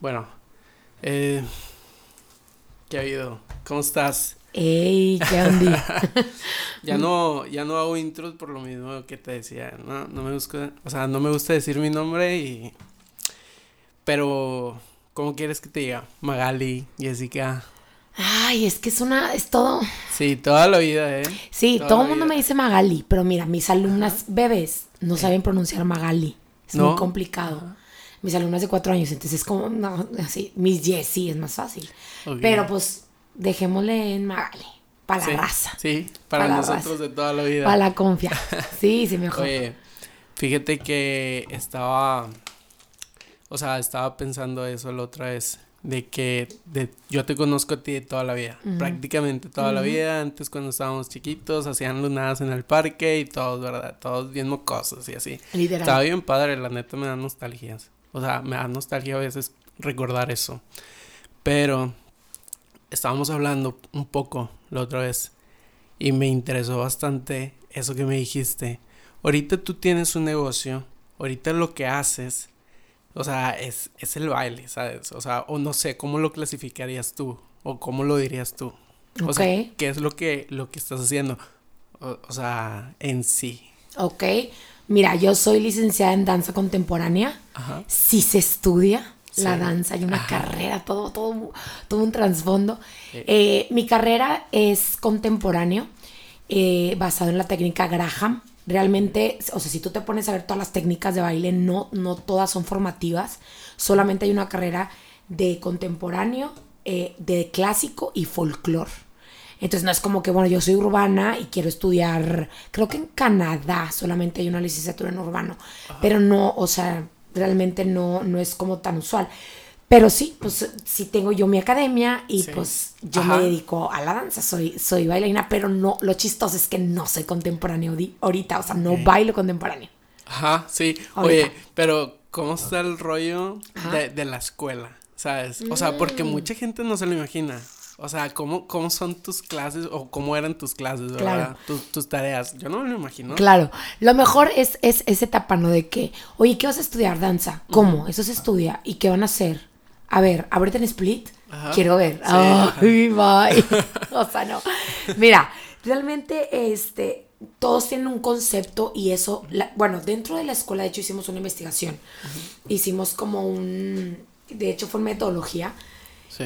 Bueno, eh, ¿qué ha habido? ¿Cómo estás? ¡Ey! ¿Qué onda? ya no, ya no hago intros por lo mismo que te decía, no, no me gusta, o sea, no me gusta decir mi nombre y, pero, ¿cómo quieres que te diga? Magali, Jessica. Ay, es que es una, es todo. Sí, toda la vida, ¿eh? Sí, Toda todo el mundo vida. me dice Magali, pero mira, mis alumnas bebés no saben pronunciar Magali. Es ¿No? muy complicado. Mis alumnas de cuatro años, entonces es como, no, así, mis Jessie es más fácil. Pero pues, dejémosle en Magali, para Sí, la raza, Sí, para, Para nosotros raza. de toda la vida. para la confia. Sí, sí, mejor. Oye, fíjate que estaba, o sea, estaba pensando eso la otra vez, de que de, yo te conozco a ti de toda la vida, prácticamente toda la vida, antes cuando estábamos chiquitos, hacían lunadas en el parque y todos, ¿verdad? Todos bien mocosos y así. Literal. Estaba bien padre, la neta me da nostalgias, o sea, me da nostalgia a veces recordar eso, pero estábamos hablando un poco la otra vez y me interesó bastante eso que me dijiste. Ahorita tú tienes un negocio, ahorita lo que haces, o sea, es, es el baile, ¿sabes? O sea, o no sé, ¿cómo lo clasificarías tú? ¿O cómo lo dirías tú? O sea, Ok. ¿qué es lo que, lo que estás haciendo? O, o sea, en sí. Ok. Mira, yo soy licenciada en danza contemporánea. Ajá. sí se estudia la danza, hay una Ajá. carrera, todo, todo, todo un trasfondo. Sí. Eh, mi carrera es contemporáneo, eh, basado en la técnica Graham. Realmente, o sea, si tú te pones a ver todas las técnicas de baile, no, no todas son formativas. Solamente hay una carrera de contemporáneo, eh, de clásico y folclore. Entonces no es como que, bueno, yo soy urbana y quiero estudiar, creo que en Canadá solamente hay una licenciatura en urbano, pero no, o sea, realmente no, no es como tan usual. Pero sí, pues sí tengo yo mi academia y Sí. pues yo Ajá. me dedico a la danza, soy, soy bailarina, pero no, lo chistoso es que no soy contemporáneo ahorita, o sea, no bailo contemporáneo. Ajá, sí. Ahorita. Oye, pero ¿cómo está el rollo de, de la escuela? ¿Sabes? O sea, porque Mm. mucha gente no se lo imagina. O sea, ¿cómo, cómo son tus clases o cómo eran tus clases, verdad? Claro. Tus, tus tareas. Yo no me lo imagino. Claro, lo mejor es, es esa etapa, ¿no? De que, oye, ¿qué vas a estudiar? Danza. ¿Cómo? Eso se estudia. ¿Y qué van a hacer? A ver, ábrete en split. Ajá. Quiero ver. Sí, Ay, bye. o sea, no. Mira, realmente, este, todos tienen un concepto y eso, la- bueno, dentro de la escuela, de hecho, hicimos una investigación. Hicimos como un, de hecho, fue metodología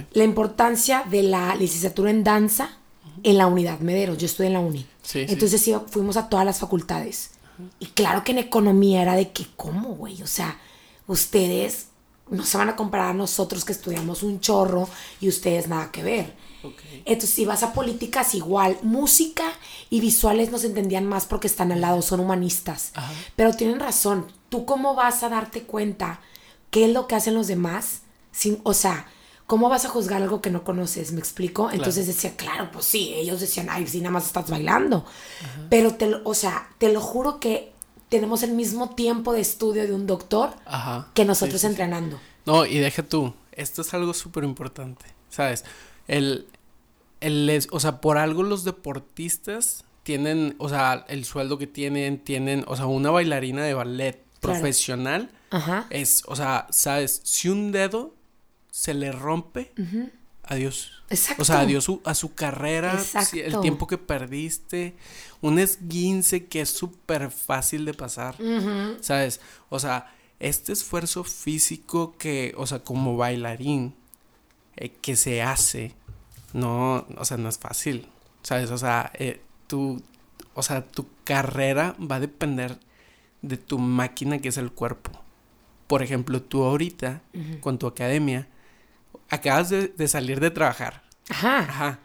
Sí. la importancia de la licenciatura en danza en la unidad Mederos. Yo estudié en la uni. Sí, sí. Entonces iba- fuimos a todas las facultades. Y claro que en economía era de que, ¿cómo, güey? O sea, ustedes no se van a comparar a nosotros que estudiamos un chorro y ustedes nada que ver. Entonces, si vas a políticas, igual, música y visuales nos entendían más porque están al lado, son humanistas. Ajá. Pero tienen razón, ¿tú cómo vas a darte cuenta qué es lo que hacen los demás? Sin, o sea, ¿cómo vas a juzgar algo que no conoces? ¿Me explico? Entonces decía, claro, pues sí, ellos decían, ay, sí, nada más estás bailando. Pero, te, lo- o sea, te lo juro que tenemos el mismo tiempo de estudio de un doctor Ajá. que nosotros sí, sí. entrenando. No, y deja tú. Esto es algo súper importante. ¿Sabes? El, el, es- o sea, por algo los deportistas tienen, o sea, el sueldo que tienen, tienen, o sea, una bailarina de ballet Claro. profesional Ajá. es, o sea, sabes, si un dedo se le rompe, adiós. Exacto. O sea, adiós su- a su carrera, el tiempo que perdiste, un esguince que es súper fácil de pasar. ¿sabes? O sea, este esfuerzo físico que, o sea, como bailarín, eh, que se hace, no, o sea, no es fácil, ¿sabes? O sea, eh, tu, o sea, tu carrera va a depender de tu máquina que es el cuerpo. Por ejemplo, tú ahorita, con tu academia, acabas de, de salir de trabajar. Ajá. Ajá.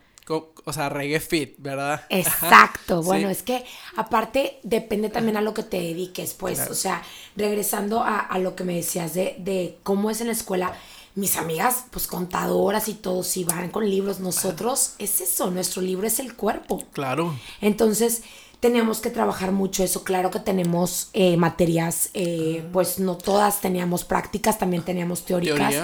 O sea, reggae fit, ¿verdad? Exacto, bueno, es que aparte depende también a lo que te dediques, pues, Claro. o sea, regresando a, a lo que me decías de, de cómo es en la escuela, mis amigas, pues contadoras y todo, si van con libros, nosotros es eso, nuestro libro es el cuerpo. Claro. Entonces, tenemos que trabajar mucho eso. Claro que tenemos eh, materias, eh, pues no todas teníamos prácticas, también teníamos teóricas.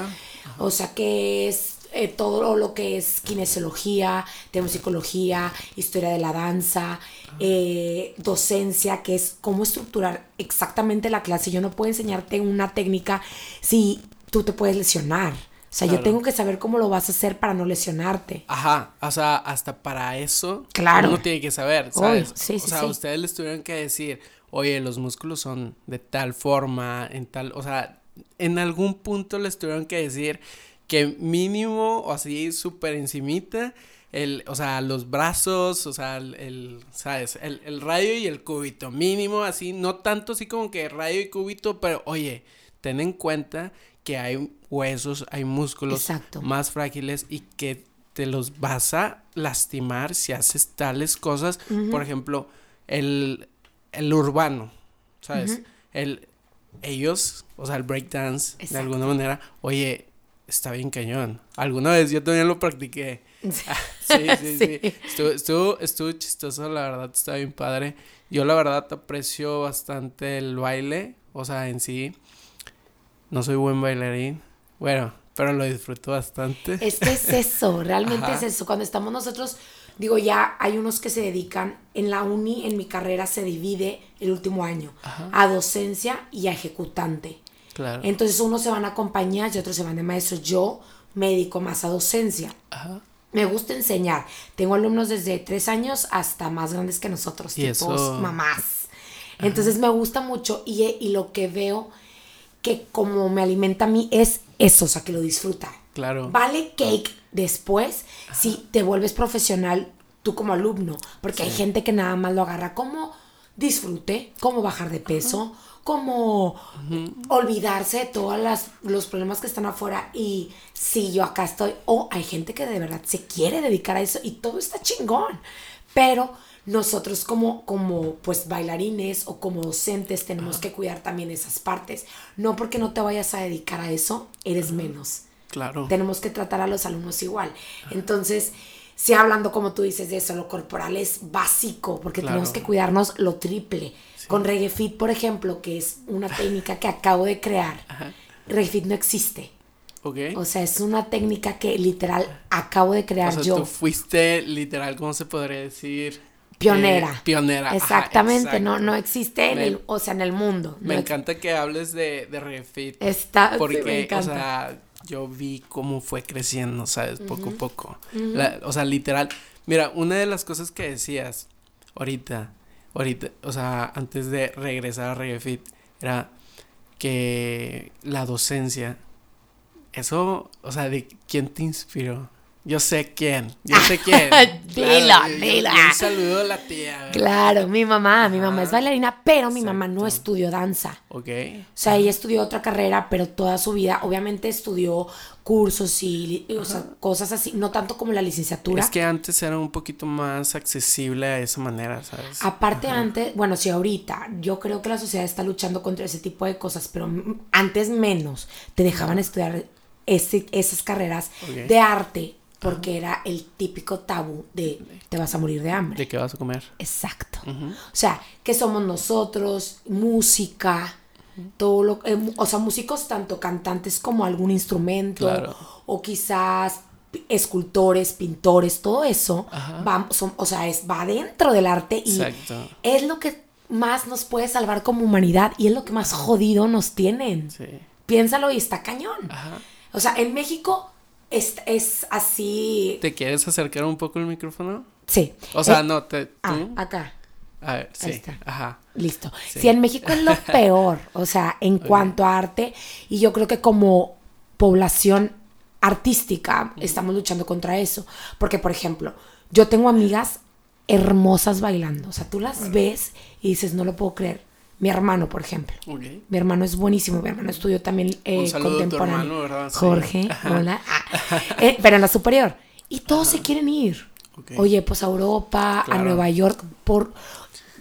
O sea que es eh, todo lo que es kinesiología, tenemos psicología, historia de la danza, eh, docencia, que es cómo estructurar exactamente la clase. Yo no puedo enseñarte una técnica si tú te puedes lesionar. Sea, yo tengo que saber cómo lo vas a hacer para no lesionarte. Ajá, o sea, hasta para eso claro. uno tiene que saber, ¿sabes? o sea, ustedes les tuvieron que decir, oye, los músculos son de tal forma, en tal, o sea, en algún punto les tuvieron que decir que mínimo, o así súper encimita, el, o sea, los brazos, o sea, el, ¿sabes? El, el, radio y el cúbito, mínimo, así, no tanto así como que radio y cúbito, pero oye, ten en cuenta que hay huesos, hay músculos más frágiles y que te los vas a lastimar si haces tales cosas. Por ejemplo, el, el urbano, ¿sabes? El, ellos, o sea, el breakdance, de alguna manera, oye, está bien cañón. Alguna vez yo también lo practiqué. sí, sí, sí. Estuvo, estuvo, estuvo, chistoso, la verdad, está bien padre. Yo la verdad aprecio bastante el baile, o sea, en sí. No soy buen bailarín. Bueno, pero lo disfruto bastante. Es que es eso, realmente es eso. Cuando estamos nosotros, digo, ya hay unos que se dedican, en la uni, en mi carrera, se divide el último año a docencia y a ejecutante. Claro. Entonces unos se van a compañías y otros se van de maestros. Yo me dedico más a docencia. Ajá. Me gusta enseñar. Tengo alumnos desde tres años hasta más grandes que nosotros, ¿Y tipos mamás. Entonces me gusta mucho y, y lo que veo que como me alimenta a mí es eso, o sea, que lo disfruta. Claro. Vale cake después si te vuelves profesional tú como alumno, porque hay gente que nada más lo agarra como disfrute, como bajar de peso, como olvidarse de todos los problemas que están afuera y si yo acá estoy, o hay gente que de verdad se quiere dedicar a eso y todo está chingón, pero nosotros como, como pues bailarines o como docentes tenemos que cuidar también esas partes. No porque no te vayas a dedicar a eso, eres menos. Claro. Tenemos que tratar a los alumnos igual. Entonces, si hablando como tú dices de eso, lo corporal es básico porque tenemos que cuidarnos lo triple. Con Reggae Fit, por ejemplo, que es una técnica que acabo de crear, Reggae Fit no existe. Okay. O sea, es una técnica que literal acabo de crear o sea, yo. Tú fuiste literal, ¿cómo se podría decir? Pionera. Eh, pionera. Exactamente, no, no existe en el, o sea, en el mundo. Me encanta que hables de, de Refit. Está, porque, o sea, yo vi cómo fue creciendo, ¿sabes? Poco a poco. o sea, literal. Mira, una de las cosas que decías ahorita, ahorita, o sea, antes de regresar a Refit, era que la docencia, eso, o sea, ¿de quién te inspiró? Yo sé quién, yo sé quién. dilo, dilo. Un saludo a la tía. Claro, mi mamá, mi mamá es bailarina, pero mi mamá no estudió danza. Ok. O sea, ella estudió otra carrera, pero toda su vida, obviamente estudió cursos y o sea, cosas así, no tanto como la licenciatura. Es que antes era un poquito más accesible a esa manera, ¿sabes? Aparte antes, bueno, sí, ahorita, yo creo que la sociedad está luchando contra ese tipo de cosas, pero antes menos te dejaban estudiar ese, esas carreras de arte porque era el típico tabú de te vas a morir de hambre. De qué vas a comer. Exacto. O sea, que somos nosotros, música, todo lo eh, o sea, músicos tanto cantantes como algún instrumento o quizás escultores, pintores, todo eso va, o sea, es va dentro del arte y es lo que más nos puede salvar como humanidad y es lo que más jodido nos tienen. Piénsalo y está cañón. O sea, en México es, es así. ¿Te quieres acercar un poco el micrófono? Sí. O sea, eh, no, te, ah, tú. Ah, acá. A ver, sí. Ajá. Listo. Si en México es lo peor, o sea, en cuanto a arte, y yo creo que como población artística estamos luchando contra eso. Porque, por ejemplo, yo tengo amigas hermosas bailando. O sea, tú las ves y dices, no lo puedo creer. Mi hermano, por ejemplo. Mi hermano es buenísimo. Mi hermano estudió también eh, contemporáneo. Jorge, hola. Ah, eh, pero en la superior. Y todos se quieren ir. Oye, pues a Europa, a Nueva York. ¿Por,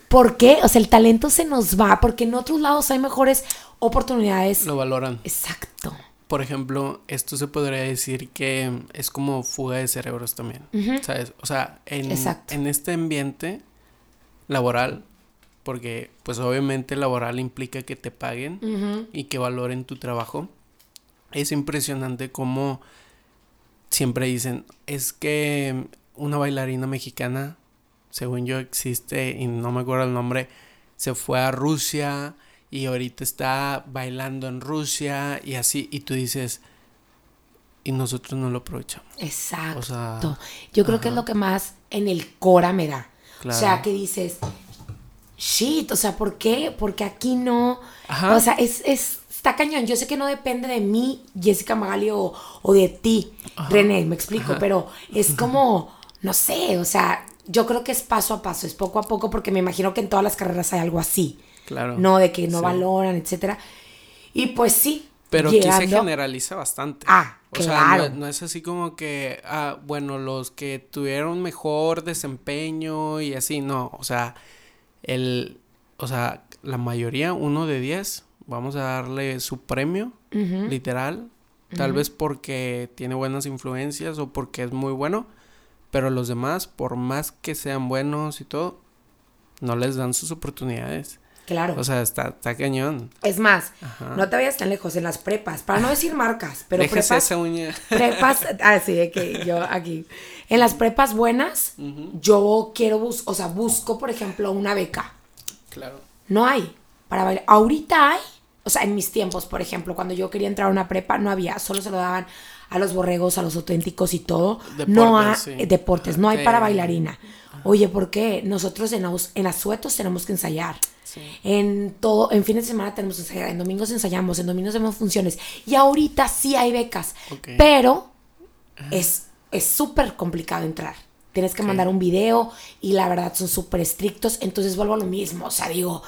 ¿Por qué? O sea, el talento se nos va porque en otros lados hay mejores oportunidades. Lo valoran. Exacto. Por ejemplo, esto se podría decir que es como fuga de cerebros también. ¿Sabes? O sea, en, en este ambiente laboral porque pues obviamente laboral implica que te paguen y que valoren tu trabajo. Es impresionante cómo siempre dicen, es que una bailarina mexicana, según yo existe y no me acuerdo el nombre, se fue a Rusia y ahorita está bailando en Rusia y así, y tú dices, y nosotros no lo aprovechamos. Exacto. O sea, Yo creo que es ajá. lo que más en el cora me da. Claro. O sea, que dices, shit, o sea, ¿por qué? Porque aquí no. Ajá. O sea, es, es, está cañón. Yo sé que no depende de mí, Jessica Magali, o, o de ti, René, me explico, pero es como, no sé, o sea, yo creo que es paso a paso, es poco a poco, porque me imagino que en todas las carreras hay algo así. Claro. No, de que no Sí. valoran, etcétera. Y pues sí. Pero aquí se generaliza bastante. Ah, o sea, no, no es así como que, ah, bueno, los que tuvieron mejor desempeño y así, no. O sea, el, o sea, la mayoría, uno de diez, vamos a darle su premio, literal. Tal vez porque tiene buenas influencias o porque es muy bueno. Pero los demás, por más que sean buenos y todo, no les dan sus oportunidades. Claro. O sea, está, está cañón. es más, Ajá. no te vayas tan lejos en las prepas, para no decir marcas, pero Déjese prepas, esa uña. prepas, así de que yo aquí, en las prepas buenas, yo quiero bus, o sea, busco, por ejemplo, una beca. Claro. No hay para bailar. Ahorita hay, o sea, en mis tiempos, por ejemplo, cuando yo quería entrar a una prepa, no había, solo se lo daban a los borregos, a los auténticos y todo. no hay Deportes, sí. eh, deportes, no hay para bailarina. Oye, ¿por qué? Nosotros en, en Azuetos tenemos que ensayar. Sí. En todo, en fines de semana tenemos que ensayar, en domingos ensayamos, en domingos hacemos funciones. Y ahorita sí hay becas, pero es es súper complicado entrar. Tienes que mandar un video y la verdad son súper estrictos. Entonces vuelvo a lo mismo. O sea, digo,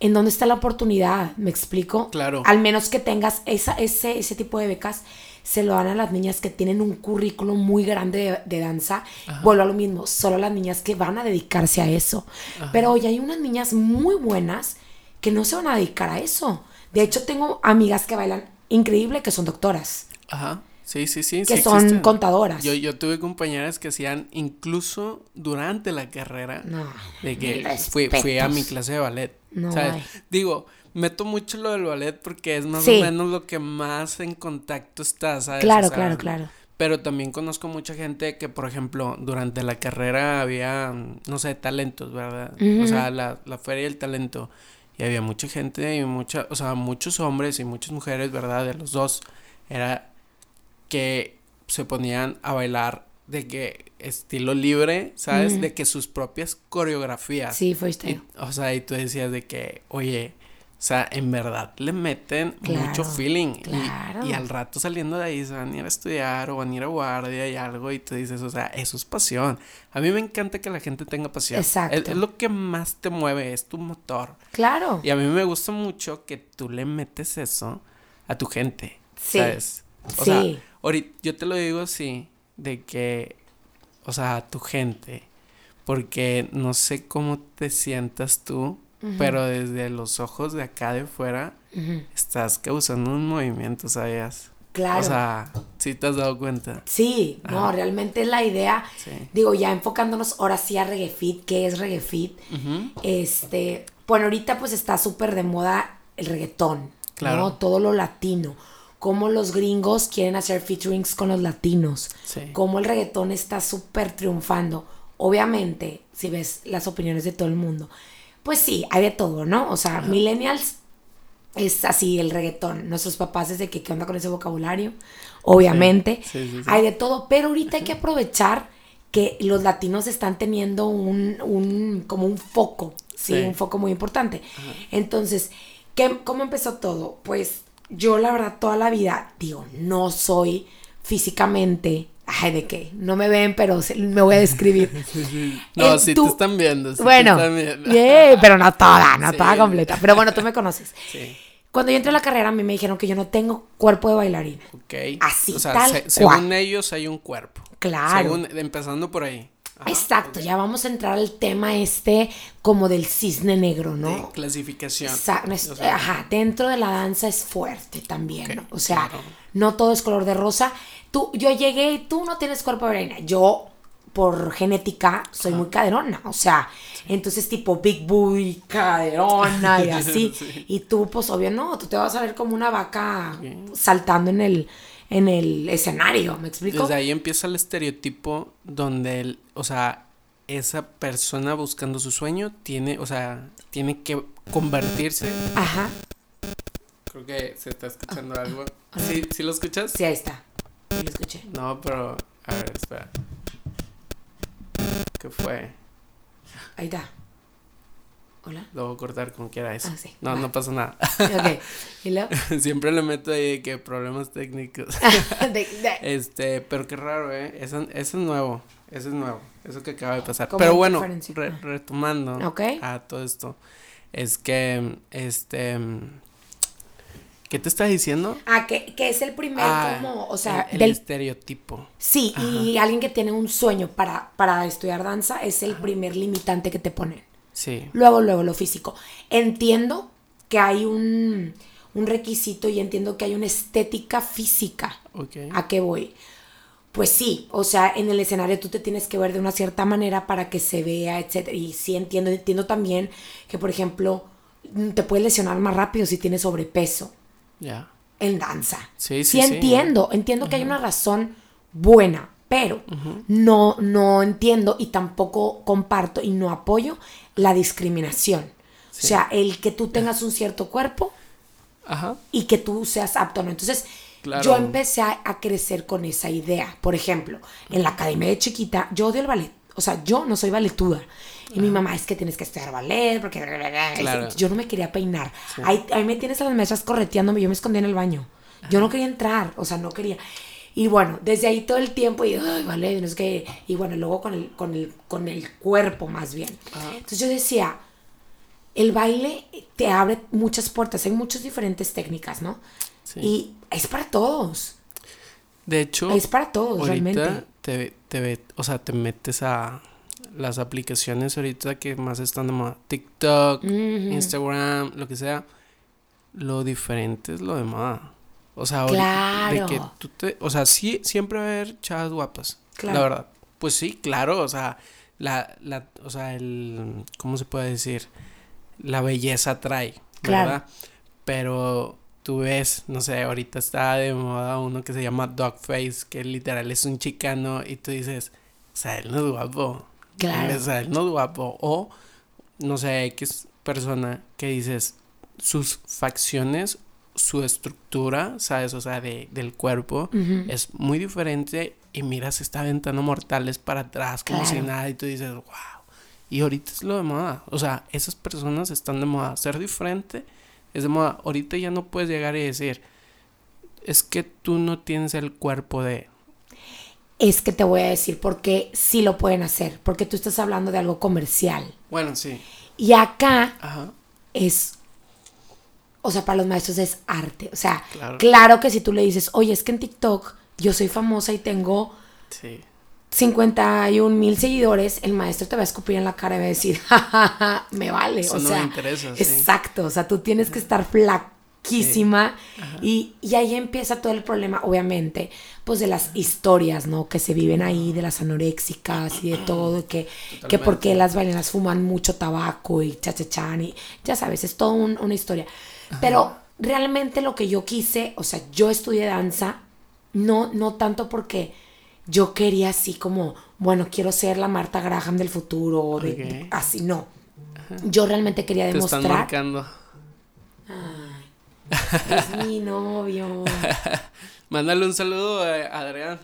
¿en dónde está la oportunidad? ¿Me explico? Claro. Al menos que tengas esa, ese, ese tipo de becas, se lo dan a las niñas que tienen un currículo muy grande de, de danza. Vuelvo a lo mismo, solo las niñas que van a dedicarse a eso. Pero hoy hay unas niñas muy buenas que no se van a dedicar a eso. De hecho, tengo amigas que bailan increíble que son doctoras, Ajá. Sí, sí, sí. que sí son existen. contadoras. Yo, yo tuve compañeras que hacían incluso durante la carrera No, de que fui, fui a mi clase de ballet. No ¿sabes? Digo, meto mucho lo del ballet porque es más Sí. o menos lo que más en contacto está, ¿sabes? Claro, O sea, claro, claro. Pero también conozco mucha gente que, por ejemplo, durante la carrera había, no sé, talentos, ¿verdad? O sea, la, la feria del talento. Y había mucha gente y mucha, o sea, muchos hombres y muchas mujeres, ¿verdad? De los dos. Era que se ponían a bailar de que estilo libre, ¿sabes? De que sus propias coreografías. Sí, freestyle. Y, o sea, y tú decías de que, oye, o sea, en verdad le meten mucho feeling. y- claro. Y, al rato saliendo de ahí se van a ir a estudiar o van a ir a guardia y algo. Y tú dices, o sea, eso es pasión. A mí me encanta que la gente tenga pasión. Exacto. Es, es lo que más te mueve, es tu motor. Claro. Y a mí me gusta mucho que tú le metes eso a tu gente. Sí. ¿Sabes? O Sí. sea, ahorita yo te lo digo así, de que, o sea, a tu gente, porque no sé cómo te sientas tú, pero desde los ojos de acá de fuera estás causando un movimiento, ¿sabías? Claro. O sea, si te has dado cuenta. Sí, no, realmente la idea. Sí. Digo, ya enfocándonos ahora sí a Reggae Fit, ¿qué es Reggae Fit? Este, bueno, ahorita pues está súper de moda el reggaetón, Claro. ¿no? Todo lo latino. Cómo los gringos quieren hacer featurings con los latinos. Sí. Cómo el reggaetón está súper triunfando. Obviamente, si ves las opiniones de todo el mundo, pues sí, hay de todo, ¿no? O sea, millennials es así el reggaetón. Nuestros papás desde que qué onda con ese vocabulario, obviamente. Sí, sí, sí. Hay de todo, pero ahorita hay que aprovechar que los latinos están teniendo un, un como un foco, ¿sí? Sí. Un foco muy importante. Entonces, ¿qué, ¿cómo empezó todo? Pues yo la verdad toda la vida, digo, no soy físicamente, ay, ¿de qué? No me ven, pero se- me voy a describir. No, Eh, si tú- te están viendo. sí te bueno, están viendo. yay, pero no toda, no Sí. toda completa. Pero bueno, tú me conoces. Sí. Cuando yo entré a la carrera, a mí me dijeron que yo no tengo cuerpo de bailarina. Ok. Así, o sea, tal se- cual. según ellos hay un cuerpo. Claro. Según- empezando por ahí. Ajá, Exacto, ya vamos a entrar al tema este como del cisne negro, de ¿no? clasificación. Sa- no es- O sea, ajá, dentro de la danza es fuerte también, ¿no? O sea, claro. no todo es color de rosa. Tú, yo llegué y tú no tienes cuerpo de bailarina. Yo, por genética, soy muy caderona. O sea, entonces tipo Big Boy, caderona y así. Sí. Y tú, pues obvio, no, tú te vas a ver como una vaca saltando en el, en el escenario, ¿me explico? Desde ahí empieza el estereotipo donde, el, o sea, esa persona buscando su sueño tiene, o sea, tiene que convertirse. Ajá, Creo que se está escuchando algo. ¿Sí, ¿sí lo escuchas? sí, ahí está. Yo escuché. No, pero. A ver, espera. ¿Qué fue? Ahí está. Hola. Lo voy a cortar como quiera eso. Ah, sí. No, Va. no pasa nada. Ok. ¿Y luego? Siempre le meto ahí que problemas técnicos. De- de- Este, pero qué raro, ¿eh? Eso, eso es nuevo. Eso es nuevo. Eso que acaba de pasar. Pero bueno, re- retomando a todo esto. Es que, este. ¿Qué te está diciendo? Ah, que, que es el primer Ah, como, o sea, el, el del estereotipo. Sí, y alguien que tiene un sueño para, para estudiar danza es el primer limitante que te ponen. Sí. Luego, luego, lo físico. Entiendo que hay un, un requisito y entiendo que hay una estética física. Ok. ¿A qué voy? Pues sí, o sea, en el escenario tú te tienes que ver de una cierta manera para que se vea, etc. Y sí entiendo, entiendo también que, por ejemplo, te puedes lesionar más rápido si tienes sobrepeso Ya. en danza. Sí, Sí, sí, sí. entiendo, entiendo que hay una razón buena, pero no, no entiendo y tampoco comparto y no apoyo la discriminación. O sea, el que tú tengas un cierto cuerpo Ajá. y que tú seas apto, ¿no? Entonces, Claro. yo empecé a, a crecer con esa idea. Por ejemplo, en la academia de chiquita, yo odio el ballet. O sea, yo no soy balletuda. Y mi mamá es que tienes que estudiar ballet porque... Claro. Yo no me quería peinar. Ahí, ahí me tienes a las mesas correteándome. Yo me escondía en el baño. Yo no quería entrar. O sea, no quería. Y bueno, desde ahí todo el tiempo y, ay, vale, no es que... Y bueno, luego con el, con el, con el cuerpo más bien. Entonces yo decía, el baile te abre muchas puertas, hay muchas diferentes técnicas, ¿no? Sí. Y es para todos. De hecho, Es para todos, ahorita realmente. te, te ve- o sea, te metes a las aplicaciones ahorita que más están de moda. TikTok, Instagram, lo que sea. Lo diferente es lo de moda. O sea, ahorita- de Claro. que tú te, o sea, sí, siempre va a haber chavas guapas. Claro. La verdad. Pues sí, claro, o sea, la, la, o sea, el, ¿cómo se puede decir? La belleza trae, Claro. ¿verdad? Pero tú ves, no sé, ahorita está de moda uno que se llama Dogface, que literal es un chicano y tú dices, o sea, él no es guapo. Claro. O sea, él no es guapo. O, no sé, X persona que dices, sus facciones, su estructura, ¿sabes? O sea, de, del cuerpo es muy diferente y mira, se está aventando mortales para atrás como si nada y tú dices, wow. Y ahorita es lo de moda. O sea, esas personas están de moda. Ser diferente es de moda. Ahorita ya no puedes llegar y decir, es que tú no tienes el cuerpo de... Es que te voy a decir por qué sí lo pueden hacer. Porque tú estás hablando de algo comercial. Bueno, sí. Y acá Ajá. es. O sea, para los maestros es arte. O sea, Claro. claro, que si tú le dices, oye, es que en TikTok yo soy famosa y tengo Sí. 51 mil seguidores, el maestro te va a escupir en la cara y va a decir, jajaja, me vale. Eso o no sea, me interesa, sí. exacto. O sea, tú tienes que estar flaquísima. Y, y ahí empieza todo el problema, obviamente, pues de las historias, ¿no? Que se viven ahí, de las anoréxicas y de todo, y que, que por qué Totalmente. las bailarinas fuman mucho tabaco y chachachan y ya sabes, es toda un- una historia. Pero realmente lo que yo quise, o sea, yo estudié danza, no, no tanto porque yo quería así como, bueno, quiero ser la Marta Graham del futuro, o de, así, no. Yo realmente quería Te están demostrar. marcando. Es mi novio. Mándale un saludo a Adrián.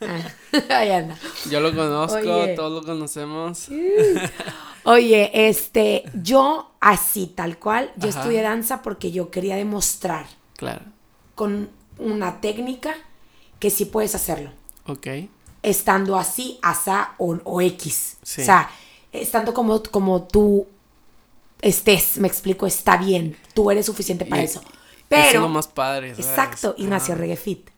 Ahí anda. Yo lo conozco, Oye. todos lo conocemos. Oye, este, yo así, tal cual, yo Ajá. estudié danza porque yo quería demostrar Claro. con una técnica que sí puedes hacerlo. Ok. Estando así, asa o, o X. Sí. O sea, estando como, como tú estés, me explico, está bien. Tú eres suficiente para Y- eso. Pero. es lo más padre. ¿sabes? Exacto, y nació. Reggae Fit.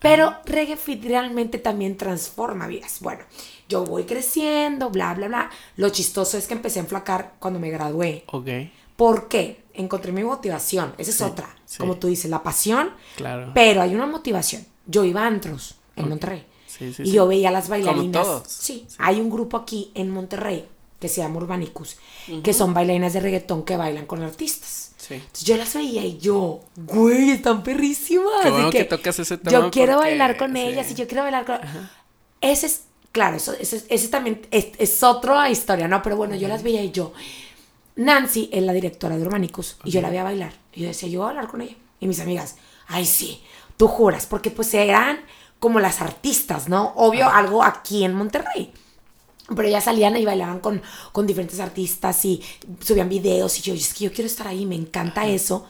Pero Reggae Fit realmente también transforma vidas. Bueno, yo voy creciendo, bla, bla, bla. Lo chistoso es que empecé a enflacar cuando me gradué. Ok, ¿Por qué? Encontré mi motivación. Esa es otra. sí. Como tú dices, la pasión. claro. Pero hay una motivación. Yo iba a antros en Monterrey. Sí, sí, y yo veía a las bailarinas. todos. Sí, hay un grupo aquí en Monterrey que se llama Urbanicus, que son bailarinas de reggaetón que bailan con artistas. Sí. Entonces yo las veía y yo, güey, están perrísimas. Qué bueno que tocas ese tema Yo quiero porque, bailar con sí. ellas y yo quiero bailar con. Ese es, claro, eso, ese, ese también es, es otra historia, ¿no? Pero bueno, yo las veía y yo. Nancy es la directora de Urbanicus y yo la veía bailar. Y yo decía, yo voy a hablar con ella. Y mis amigas, ay, sí, tú juras, porque pues eran como las artistas, ¿no? Obvio, algo aquí en Monterrey. Pero ellas salían y bailaban con, con diferentes artistas y subían videos y yo, es que yo quiero estar ahí, me encanta eso.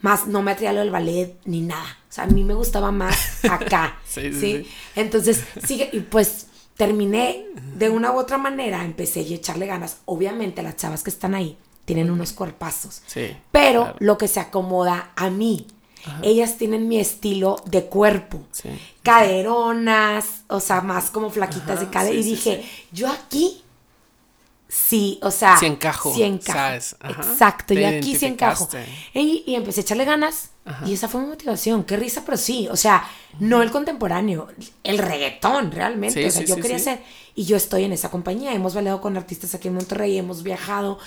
Más no me atraía lo del ballet ni nada. O sea, a mí me gustaba más acá. sí, sí, sí, Entonces, sigue, y pues terminé de una u otra manera, empecé a echarle ganas. Obviamente las chavas que están ahí tienen unos cuerpazos. Sí. Pero lo que se acomoda a mí. Ellas tienen mi estilo de cuerpo. Sí. Caderonas, o sea, más como flaquitas de cadera. y dije, yo aquí sí, o sea. Sí encajo. Sí encajo. Exacto, y aquí sí encajo. Y, y, empecé a echarle ganas. Y esa fue mi motivación. Qué risa, pero sí. O sea, no el contemporáneo, el reggaetón realmente. o sea, yo quería ser. Y yo estoy en esa compañía. Hemos bailado con artistas aquí en Monterrey, hemos viajado.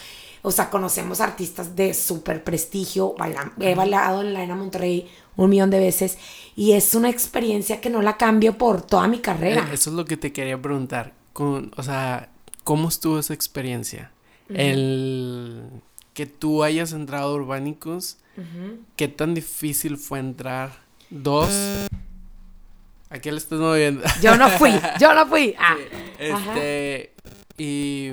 O sea, conocemos artistas de súper prestigio. he bailado en la Arena Monterrey un millón de veces. Y es una experiencia que no la cambio por toda mi carrera. Eh, eso es lo que te quería preguntar. Con, o sea, ¿cómo estuvo esa experiencia? El que tú hayas entrado a Urbánicos, ¿qué tan difícil fue entrar? Dos. ¿A qué le estás moviendo? Yo no fui, yo no fui. Ah. Este, y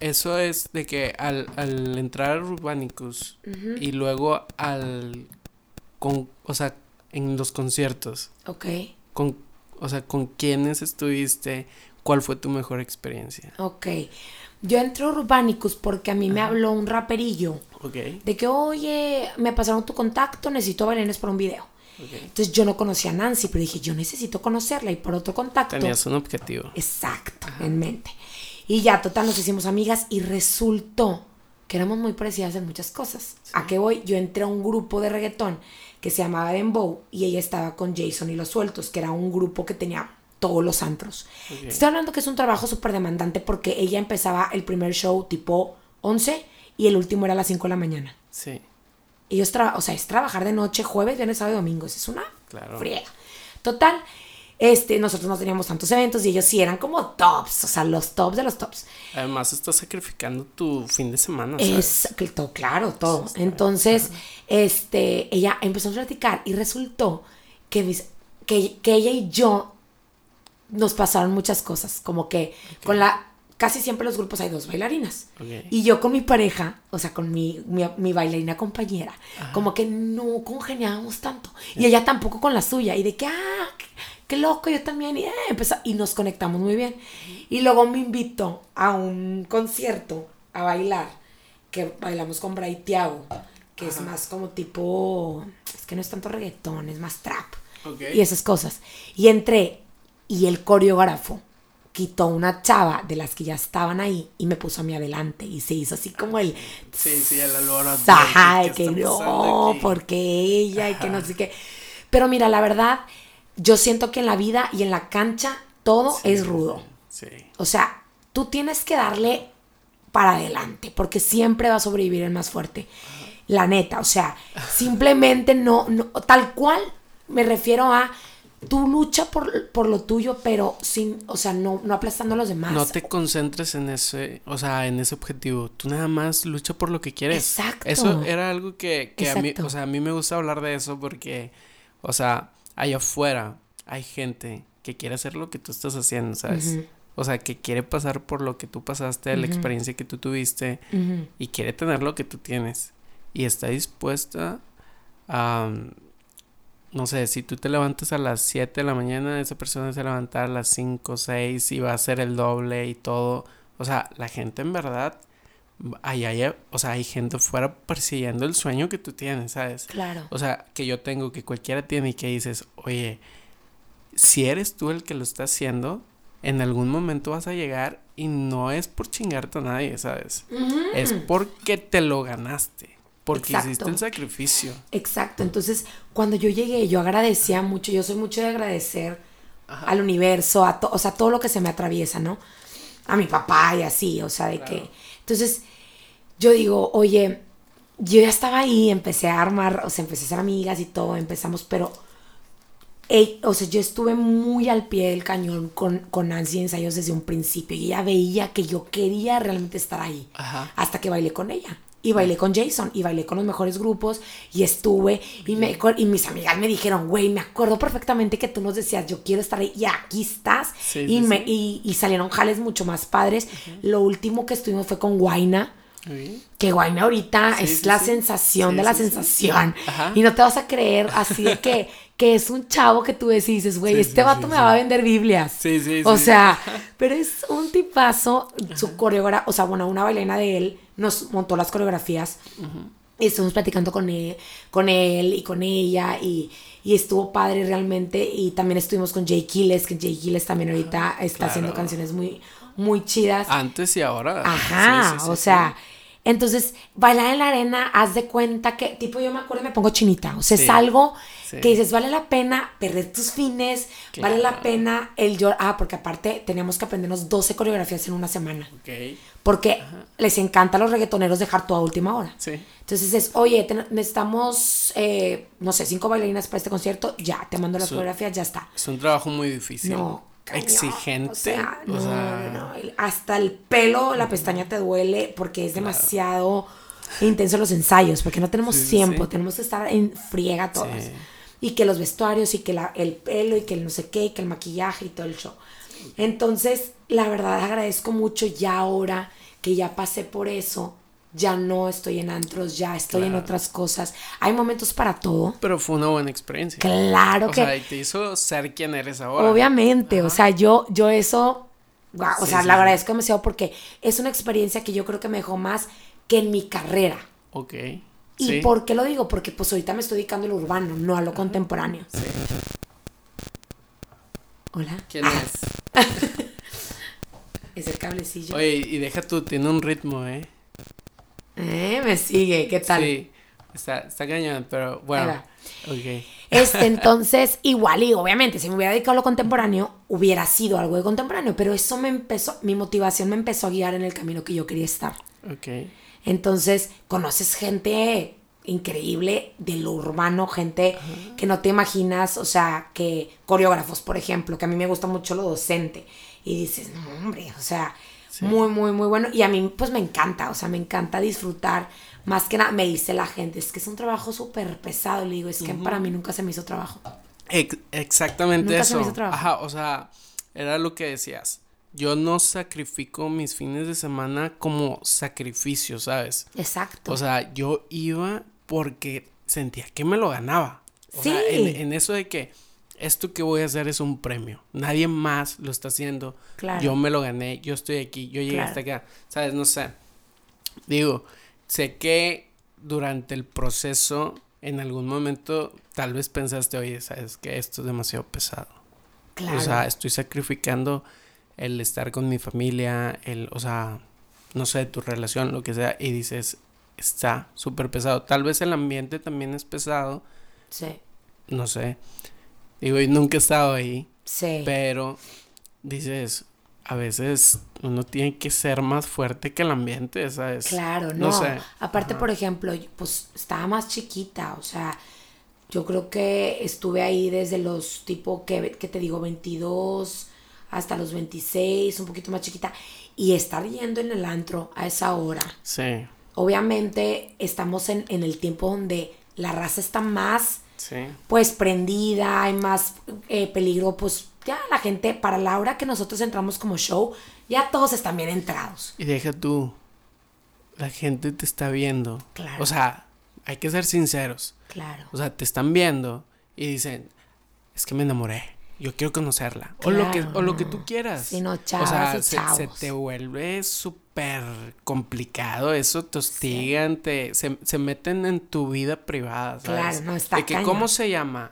eso es de que al, al entrar a Urbanicus y luego al, con, o sea, en los conciertos. Ok. Con, o sea, con quiénes estuviste, cuál fue tu mejor experiencia. Ok. Yo entré a Urbanicus porque a mí me habló un raperillo. Ok. De que, oye, me pasaron tu contacto, necesito bailarines para un video. Entonces yo no conocía a Nancy, pero dije, yo necesito conocerla y por otro contacto. Tenías un objetivo. Exacto, en mente. Y ya, total, nos hicimos amigas y resultó que éramos muy parecidas en muchas cosas. ¿A qué voy? Yo entré a un grupo de reggaetón que se llamaba Dembow y ella estaba con Jason y Los Sueltos, que era un grupo que tenía todos los antros. Estoy hablando que es un trabajo súper demandante porque ella empezaba el primer show tipo 11 y el último era a las 5 de la mañana. Sí. Ellos trabajan, o sea, es trabajar de noche, jueves, viernes, sábado y domingo. Es una claro. friega. Total, este, nosotros no teníamos tantos eventos y ellos sí eran como tops, o sea, los tops de los tops. Además, estás sacrificando tu fin de semana. ¿sabes? Es, todo, claro, todo. Entonces, este, ella empezó a platicar y resultó que, que, que, ella y yo nos pasaron muchas cosas, como que con la... Casi siempre en los grupos hay dos bailarinas. Y yo con mi pareja, o sea, con mi, mi, bailarina compañera, como que no congeniábamos tanto. Y ella tampoco con la suya. Y de que, ah, qué loco, yo también. Y, eh, y nos conectamos muy bien. Y luego me invitó a un concierto a bailar, que bailamos con Bray Tiago, que es más como tipo, es que no es tanto reggaetón, es más trap. Y esas cosas. Y entré y el coreógrafo quitó una chava de las que ya estaban ahí y me puso a mí adelante y se hizo así como el sí sí el alboroto de que no porque ella y que no sé qué pero mira la verdad yo siento que en la vida y en la cancha todo es rudo. Sí. O sea, tú tienes que darle para adelante, porque siempre va a sobrevivir el más fuerte. La neta, o sea, simplemente no, tal cual me refiero a tú lucha por, por, lo tuyo, pero sin, o sea, no, no aplastando a los demás. No te concentres en ese, o sea, en ese objetivo. Tú nada más lucha por lo que quieres. Exacto. Eso era algo que, que a mí, o sea, a mí me gusta hablar de eso porque, o sea, allá afuera hay gente que quiere hacer lo que tú estás haciendo, ¿sabes? O sea, que quiere pasar por lo que tú pasaste, la experiencia que tú tuviste y quiere tener lo que tú tienes. Y está dispuesta a, no sé, si tú te levantas a las 7 de la mañana, esa persona se levanta a las 5, 6 y va a hacer el doble y todo. O sea, la gente en verdad hay, hay, o sea, hay gente fuera persiguiendo el sueño que tú tienes, ¿sabes? Claro. O sea, que yo tengo, que cualquiera tiene y que dices, oye, si eres tú el que lo está haciendo, en algún momento vas a llegar y no es por chingarte a nadie, ¿sabes? Es porque te lo ganaste. Porque hiciste el sacrificio. Exacto. Entonces, cuando yo llegué, yo agradecía mucho. Yo soy mucho de agradecer al universo, a o sea, todo lo que se me atraviesa, ¿no? A mi papá y así, o sea, de que. Entonces, yo digo, oye, yo ya estaba ahí, empecé a armar, o sea, empecé a ser amigas y todo, empezamos, pero o sea, yo estuve muy al pie del cañón con, con Nancy ensayos desde un principio y ella veía que yo quería realmente estar ahí hasta que bailé con ella. Y bailé con Jason y bailé con los mejores grupos y estuve y, me, y mis amigas me dijeron, güey, me acuerdo perfectamente que tú nos decías, yo quiero estar ahí y aquí estás. y, me, Y, salieron jales mucho más padres. Lo último que estuvimos fue con Guaina. Que Guaina ahorita es la sensación de la sensación. Y no te vas a creer así de que, que es un chavo que tú dices, güey, este vato me va a vender Biblias. Sí, sí, O sea, pero es un tipazo, su coreógrafa, o sea, bueno, una bailarina de él nos montó las coreografías. Y estuvimos platicando con él, con él y con ella y, y, estuvo padre realmente. Y también estuvimos con Jay Quiles, que Jay Quiles también ahorita está haciendo canciones muy, muy chidas. Antes y ahora. Ajá, o sea, entonces, bailar en la arena, haz de cuenta que, tipo, yo me acuerdo y me pongo chinita. O sea, es algo que dices, vale la pena perder tus fines, vale la pena el llorar. Ah, porque aparte teníamos que aprendernos 12 coreografías en una semana. Porque les encanta a los reggaetoneros dejar todo a última hora. Sí. Entonces es, oye, necesitamos, eh, no sé, cinco bailarinas para este concierto, ya, te mando las coreografías, ya está. Es un trabajo muy difícil. No, exigente. O sea, Hasta el pelo, la pestaña te duele porque es demasiado intenso los ensayos, porque no tenemos tiempo, tenemos que estar en friega todas. Y que los vestuarios, y que la, el pelo, y que el no sé qué, y que el maquillaje y todo el show. Entonces, la verdad agradezco mucho ya ahora que ya pasé por eso ya no estoy en antros, ya estoy en otras cosas. Hay momentos para todo. Pero fue una buena experiencia. Claro que. O sea, y te hizo ser quien eres ahora. Obviamente, o sea, yo, yo eso, o sea, le agradezco demasiado porque es una experiencia que yo creo que me dejó más que en mi carrera. Ok. ¿Y por qué lo digo? Porque pues ahorita me estoy dedicando a lo urbano, no a lo contemporáneo. Sí. Hola. ¿Quién es? es el cablecillo. Oye, y deja tú, tiene un ritmo, ¿eh? Eh, me sigue, ¿qué tal? Sí, está, está cañón, pero bueno. Okay. Este, entonces, igual, y obviamente, si me hubiera dedicado a lo contemporáneo, hubiera sido algo de contemporáneo, pero eso me empezó, mi motivación me empezó a guiar en el camino que yo quería estar. Ok. Entonces, conoces gente increíble de lo urbano, gente que no te imaginas, o sea, que coreógrafos, por ejemplo, que a mí me gusta mucho lo docente, y dices, no, hombre, o sea, muy, muy, muy bueno. Y a mí, pues me encanta, o sea, me encanta disfrutar. Más que nada, me dice la gente, es que es un trabajo súper pesado. Le digo, es que para mí nunca se me hizo trabajo. exactamente nunca eso. Se me hizo trabajo. Ajá, o sea, era lo que decías. Yo no sacrifico mis fines de semana como sacrificio, ¿sabes? Exacto. O sea, yo iba porque sentía que me lo ganaba. sí. en eso de que esto que voy a hacer es un premio. Nadie más lo está haciendo. Yo me lo gané, yo estoy aquí, yo llegué hasta acá. ¿Sabes? No sé. Digo, sé que durante el proceso, en algún momento, tal vez pensaste, oye, sabes que esto es demasiado pesado. Claro. O sea, estoy sacrificando el estar con mi familia, el, o sea, no sé, tu relación, lo que sea, y dices, está súper pesado. Tal vez el ambiente también es pesado. Sí. No sé. Digo, y nunca he estado ahí. Sí. Pero dices, a veces uno tiene que ser más fuerte que el ambiente, ¿sabes? Claro, no. sé. Aparte, por ejemplo, pues estaba más chiquita, o sea, yo creo que estuve ahí desde los tipo, que, que te digo, 22 hasta los 26, un poquito más chiquita, y estar yendo en el antro a esa hora. Sí. Obviamente estamos en, en el tiempo donde la raza está más sí. pues prendida, hay más eh, peligro, pues ya la gente, para la hora que nosotros entramos como show, ya todos están bien entrados. Y deja tú, la gente te está viendo. Claro. O sea, hay que ser sinceros. Claro. O sea, te están viendo y dicen, es que me enamoré yo quiero conocerla. o, lo que, o lo que tú quieras. Sí, no, chavos o sea, se, te vuelve súper complicado. Eso te hostigan, te, se, meten en tu vida privada. Claro, no está De que, ¿Cómo se llama?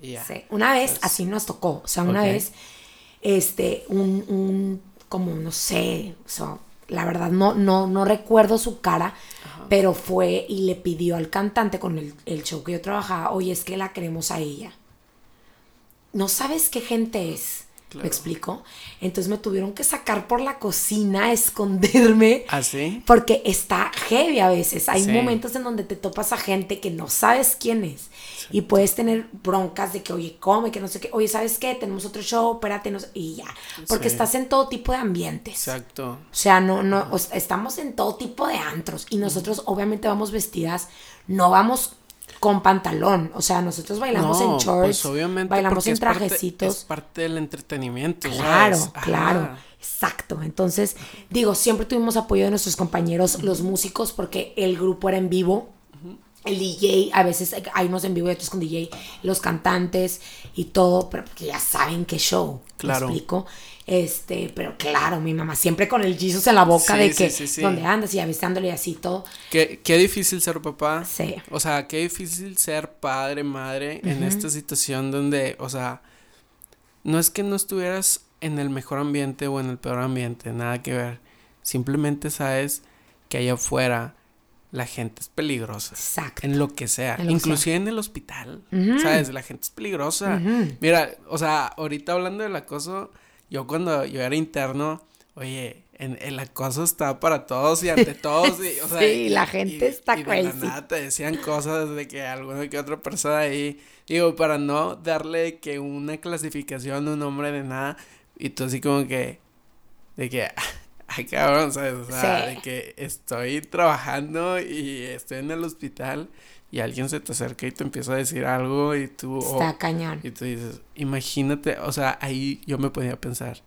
Sí. Una vez así nos tocó. O sea, una vez, este, un, un, como, no sé, o sea, la verdad no, no, no recuerdo su cara, pero fue y le pidió al cantante con el, el show que yo trabajaba, oye, es que la queremos a ella no sabes qué gente es. ¿Me explico? Entonces me tuvieron que sacar por la cocina, esconderme. ¿Ah, sí? Porque está heavy a veces. Hay Sí. momentos en donde te topas a gente que no sabes quién es. Y puedes tener broncas de que, oye, come, que no sé qué. Oye, ¿sabes qué? Tenemos otro show, espérate. No sé", y ya. Porque Sí. estás en todo tipo de ambientes. Exacto. O sea, no, no, o sea, estamos en todo tipo de antros y nosotros obviamente vamos vestidas, no vamos con pantalón, o sea, nosotros bailamos en shorts, pues obviamente bailamos en es parte- trajecitos. es parte del entretenimiento, Claro, ¿sabes? Claro, exacto. Entonces, digo, siempre tuvimos apoyo de nuestros compañeros, los músicos, porque el grupo era en vivo. El DJ, a veces hay unos en vivo y otros con DJ, los cantantes y todo, pero porque ya saben qué show. Claro. ¿Me explico? Este, pero claro, mi mamá siempre con el Jesus en la boca Sí, de que sí, sí. donde andas y avistándole y así todo. Qué, qué difícil ser papá. Sí. O sea, qué difícil ser padre, madre en esta situación donde, o sea, no es que no estuvieras en el mejor ambiente o en el peor ambiente, nada que ver. Simplemente sabes que allá afuera la gente es peligrosa. Exacto. En lo que sea. En lo Inclusive en el hospital. ¿Sabes? La gente es peligrosa. Mira, o sea, ahorita hablando del acoso, yo cuando yo era interno, oye, en, el acoso está para todos y ante todos. Y, o sea, Sí, y- la gente y- está y de la nada te decían cosas de que alguna que otra persona ahí, digo, para no darle que una clasificación a un hombre de nada, y tú así como que, de que, ay cabrón, ¿sabes? O sea, Sí. de que estoy trabajando y estoy en el hospital y alguien se te acerca y te empieza a decir algo y tú... Está cañón. y tú dices, imagínate, o sea, ahí yo me podía pensar,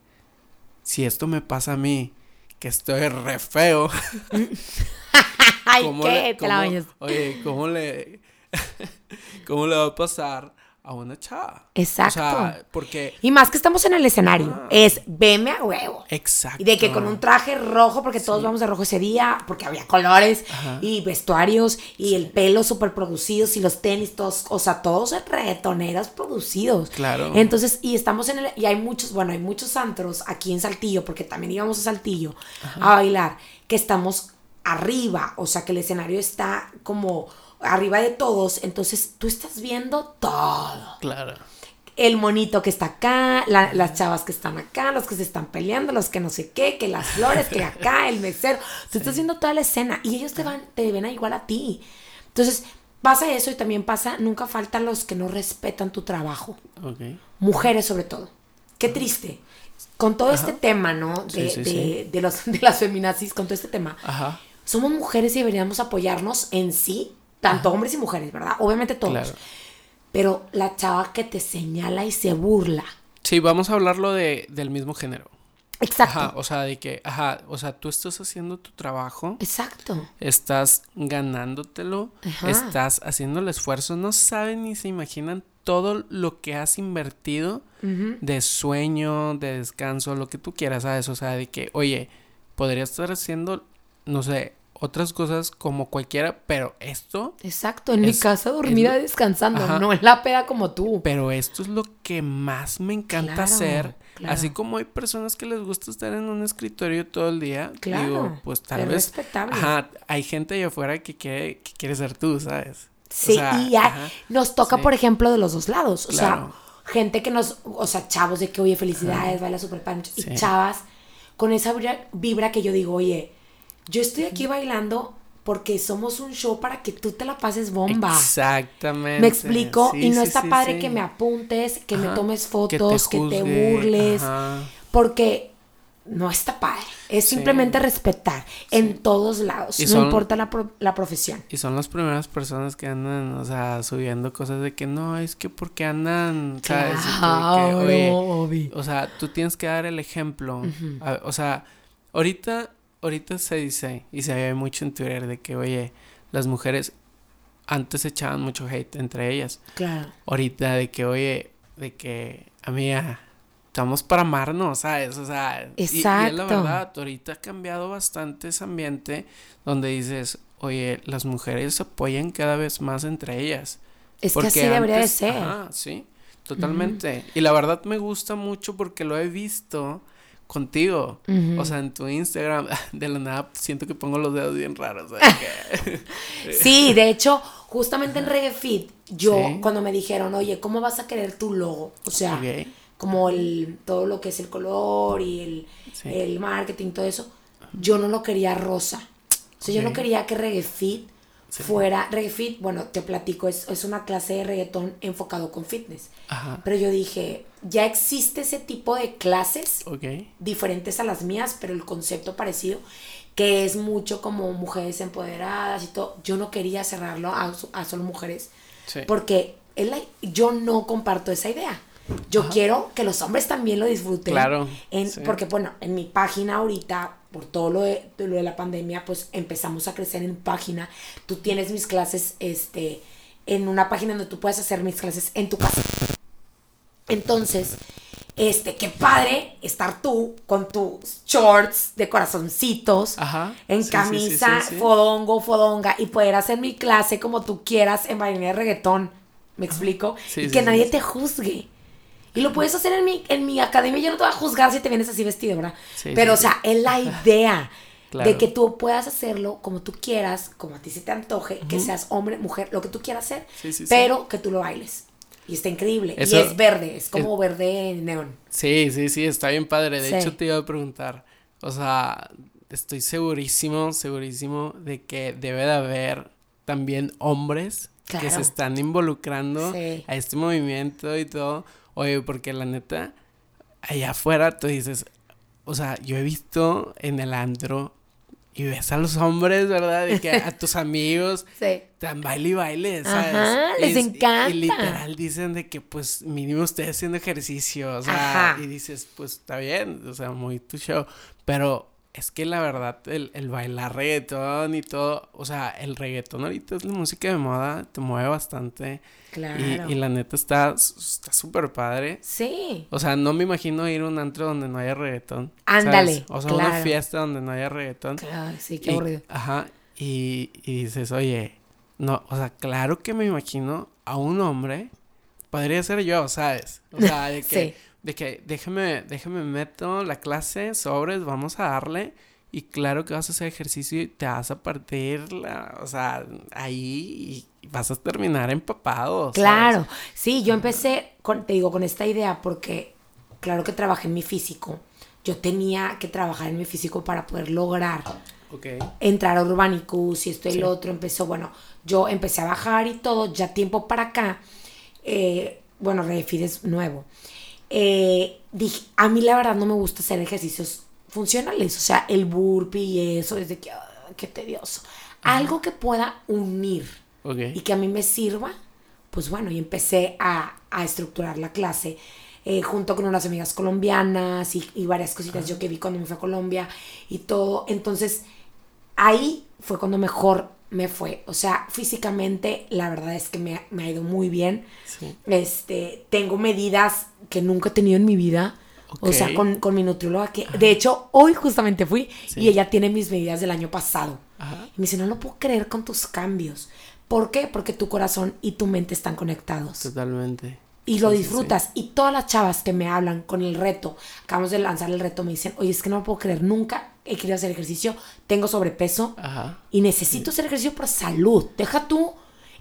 si esto me pasa a mí, que estoy re feo, Ay, ¿cómo ¿qué? le, Te la bañas. oye, ¿cómo le, cómo le va a pasar a una chava? Exacto. O sea, porque, Y más que estamos en el escenario, Ah. es veme a huevo. exacto. Y de que con un traje rojo, porque todos vamos de rojo ese día, porque había colores Ajá. y vestuarios y el pelo súper producidos y los tenis, todos, o sea, todos reggaetoneros producidos. Claro. Entonces, y estamos en el, y hay muchos, bueno, hay muchos antros aquí en Saltillo, porque también íbamos a Saltillo a bailar, que estamos arriba, o sea, que el escenario está como arriba de todos, entonces tú estás viendo todo Claro. el monito que está acá, la- las chavas que están acá, los que se están peleando, los que no sé qué, que las flores, que acá, el mesero. Tú estás viendo toda la escena y ellos te van, te ven a igual a ti. Entonces, pasa eso y también pasa, nunca faltan los que no respetan tu trabajo. Mujeres sobre todo. Qué triste. Con todo este tema, ¿no? De, Sí, sí, de- sí. de los, de las feminazis, con todo este tema. Ajá. Somos mujeres y deberíamos apoyarnos en sí, tanto hombres y mujeres, ¿verdad? Obviamente todos. Claro. Pero la chava que te señala y se burla. Sí, vamos a hablarlo de, del mismo género. Exacto. Ajá, o sea, de que, ajá, o sea, tú estás haciendo tu trabajo. Exacto. estás ganándotelo, Ajá. estás haciendo el esfuerzo, no saben ni se imaginan todo lo que has invertido de sueño, de descanso, lo que tú quieras, ¿sabes? O sea, de que, oye, podría estar haciendo, no sé, otras cosas como cualquiera, pero esto, Exacto. En mi casa dormida es- descansando, Ajá. no en la peda como tú. pero esto es lo que más me encanta Claro, hacer. claro. Así como hay personas que les gusta estar en un escritorio todo el día, Claro, digo, pues tal vez, respetable. ajá, hay gente allá afuera que quiere, que quiere ser tú, ¿sabes? O Sí, sea, y ya ajá. nos toca, sí. por ejemplo, de los dos lados. O sea, gente que nos, o sea, chavos de que, oye, felicidades, baila super pancho. Sí. Y chavas con esa vibra, vibra que yo digo, oye, yo estoy aquí bailando porque somos un show para que tú te la pases bomba. Exactamente. Me explico, Sí, y no sí, está sí, padre que me apuntes, que me tomes que te fotos, que te, burles, ajá. porque no está padre. Es simplemente respetar en todos lados, Y no son- importa la, pro- la profesión. Y son las primeras personas que andan, o sea, subiendo cosas de que no, es que porque andan, ¿sabes? Claro, oye, o sea, tú tienes que dar el ejemplo. A- o sea, ahorita, ahorita se dice, y se ve mucho en Twitter, de que, oye, las mujeres antes echaban mucho hate entre ellas. Claro. Ahorita de que, oye, de que, amiga, estamos para amarnos, ¿sabes? O sea, y- y, es la verdad, ahorita ha cambiado bastante ese ambiente donde dices, oye, las mujeres se apoyan cada vez más entre ellas. Es que Porque así debería de antes- ser. Ajá, sí, totalmente. Y la verdad me gusta mucho porque lo he visto contigo. O sea, en tu Instagram, de la nada siento que pongo los dedos bien raros. Sí, de hecho, justamente en Reggae Fit, yo, Sí. cuando me dijeron, oye, ¿cómo vas a querer tu logo? O sea, como el, todo lo que es el color y el, el marketing, todo eso, yo no lo quería rosa. O sea, yo no quería que Reggae Fit fuera. Reggae Fit, bueno, te platico, es, es una clase de reggaetón enfocado con fitness. Pero yo dije, ya existe ese tipo de clases diferentes a las mías, pero el concepto parecido, que es mucho como mujeres empoderadas y todo. Yo no quería cerrarlo a, a solo mujeres, porque yo no comparto esa idea. Yo quiero que los hombres también lo disfruten. Claro. Porque, bueno, en mi página ahorita, por todo lo de, lo de la pandemia, pues empezamos a crecer en página. Tú tienes mis clases, este, en una página donde tú puedes hacer mis clases en tu casa. Entonces, este, qué padre estar tú con tus shorts de corazoncitos, en camisa, fodongo, fodonga, y poder hacer mi clase como tú quieras en bailarina de reggaetón. ¿Me explico? y que nadie te juzgue. Y lo puedes hacer en mi, en mi academia. Yo no te voy a juzgar si te vienes así vestido, ¿verdad? Pero, o sea, es la idea de que tú puedas hacerlo como tú quieras, como a ti se te antoje, que seas hombre, mujer, lo que tú quieras hacer, pero que tú lo bailes. Y está increíble. y es verde, es como verde neón. Sí, sí, sí, está bien padre. De hecho, te iba a preguntar, o sea, estoy segurísimo, segurísimo de que debe de haber también hombres que se están involucrando a este movimiento y todo. Oye, porque la neta, allá afuera tú dices, o sea, yo he visto en el andro y ves a los hombres, ¿verdad? De que a tus amigos sí. dan baile y baile, ¿sabes? Ajá, les encanta. Y literal dicen de que, pues, mínimo ustedes haciendo ejercicio, o sea, y dices, pues, está bien, o sea, muy tu show, pero es que la verdad, el, el, bailar reggaetón y todo, o sea, el reggaetón ahorita es la música de moda, te mueve bastante. Claro. Y, la neta está súper padre. Sí. O sea, no me imagino ir a un antro donde no haya reggaetón. Ándale. O sea, una fiesta donde no haya reggaetón. Claro, sí, qué aburrido. Ajá. Y, y dices, oye, no, o sea, claro que me imagino a un hombre, podría ser yo, ¿sabes? O sea, de que. sí de que déjame, déjame meto la clase, sobres, vamos a darle. Y claro que vas a hacer ejercicio y te vas a partir la, o sea, ahí y vas a terminar empapado. Claro, sí, yo empecé, con, te digo, con esta idea porque, claro que trabajé en mi físico. Yo tenía que trabajar en mi físico para poder lograr entrar a Urbanicus y esto y lo otro. Empezó, bueno, yo empecé a bajar y todo, ya tiempo para acá. Eh, bueno, Refides nuevo eh, dije, a mí la verdad no me gusta hacer ejercicios funcionales, o sea, el burpee y eso, es de que, ah, qué tedioso. Algo que pueda unir y que a mí me sirva, pues bueno, y empecé a, a estructurar la clase. Eh, junto con unas amigas colombianas y, y varias cositas yo que vi cuando me fui a Colombia y todo. Entonces, ahí fue cuando mejor me fue. O sea, físicamente la verdad es que me, ha ido muy bien. Este, tengo medidas que nunca he tenido en mi vida. O sea, con, mi nutrióloga que, de hecho, hoy justamente fui y ella tiene mis medidas del año pasado. Y me dice, no lo puedo creer con tus cambios. ¿Por qué? Porque tu corazón y tu mente están conectados. Totalmente. Y lo disfrutas. Y todas las chavas que me hablan con el reto, acabamos de lanzar el reto, me dicen, oye, es que no lo puedo creer, nunca he querido hacer ejercicio, tengo sobrepeso y necesito hacer ejercicio por salud. Deja tú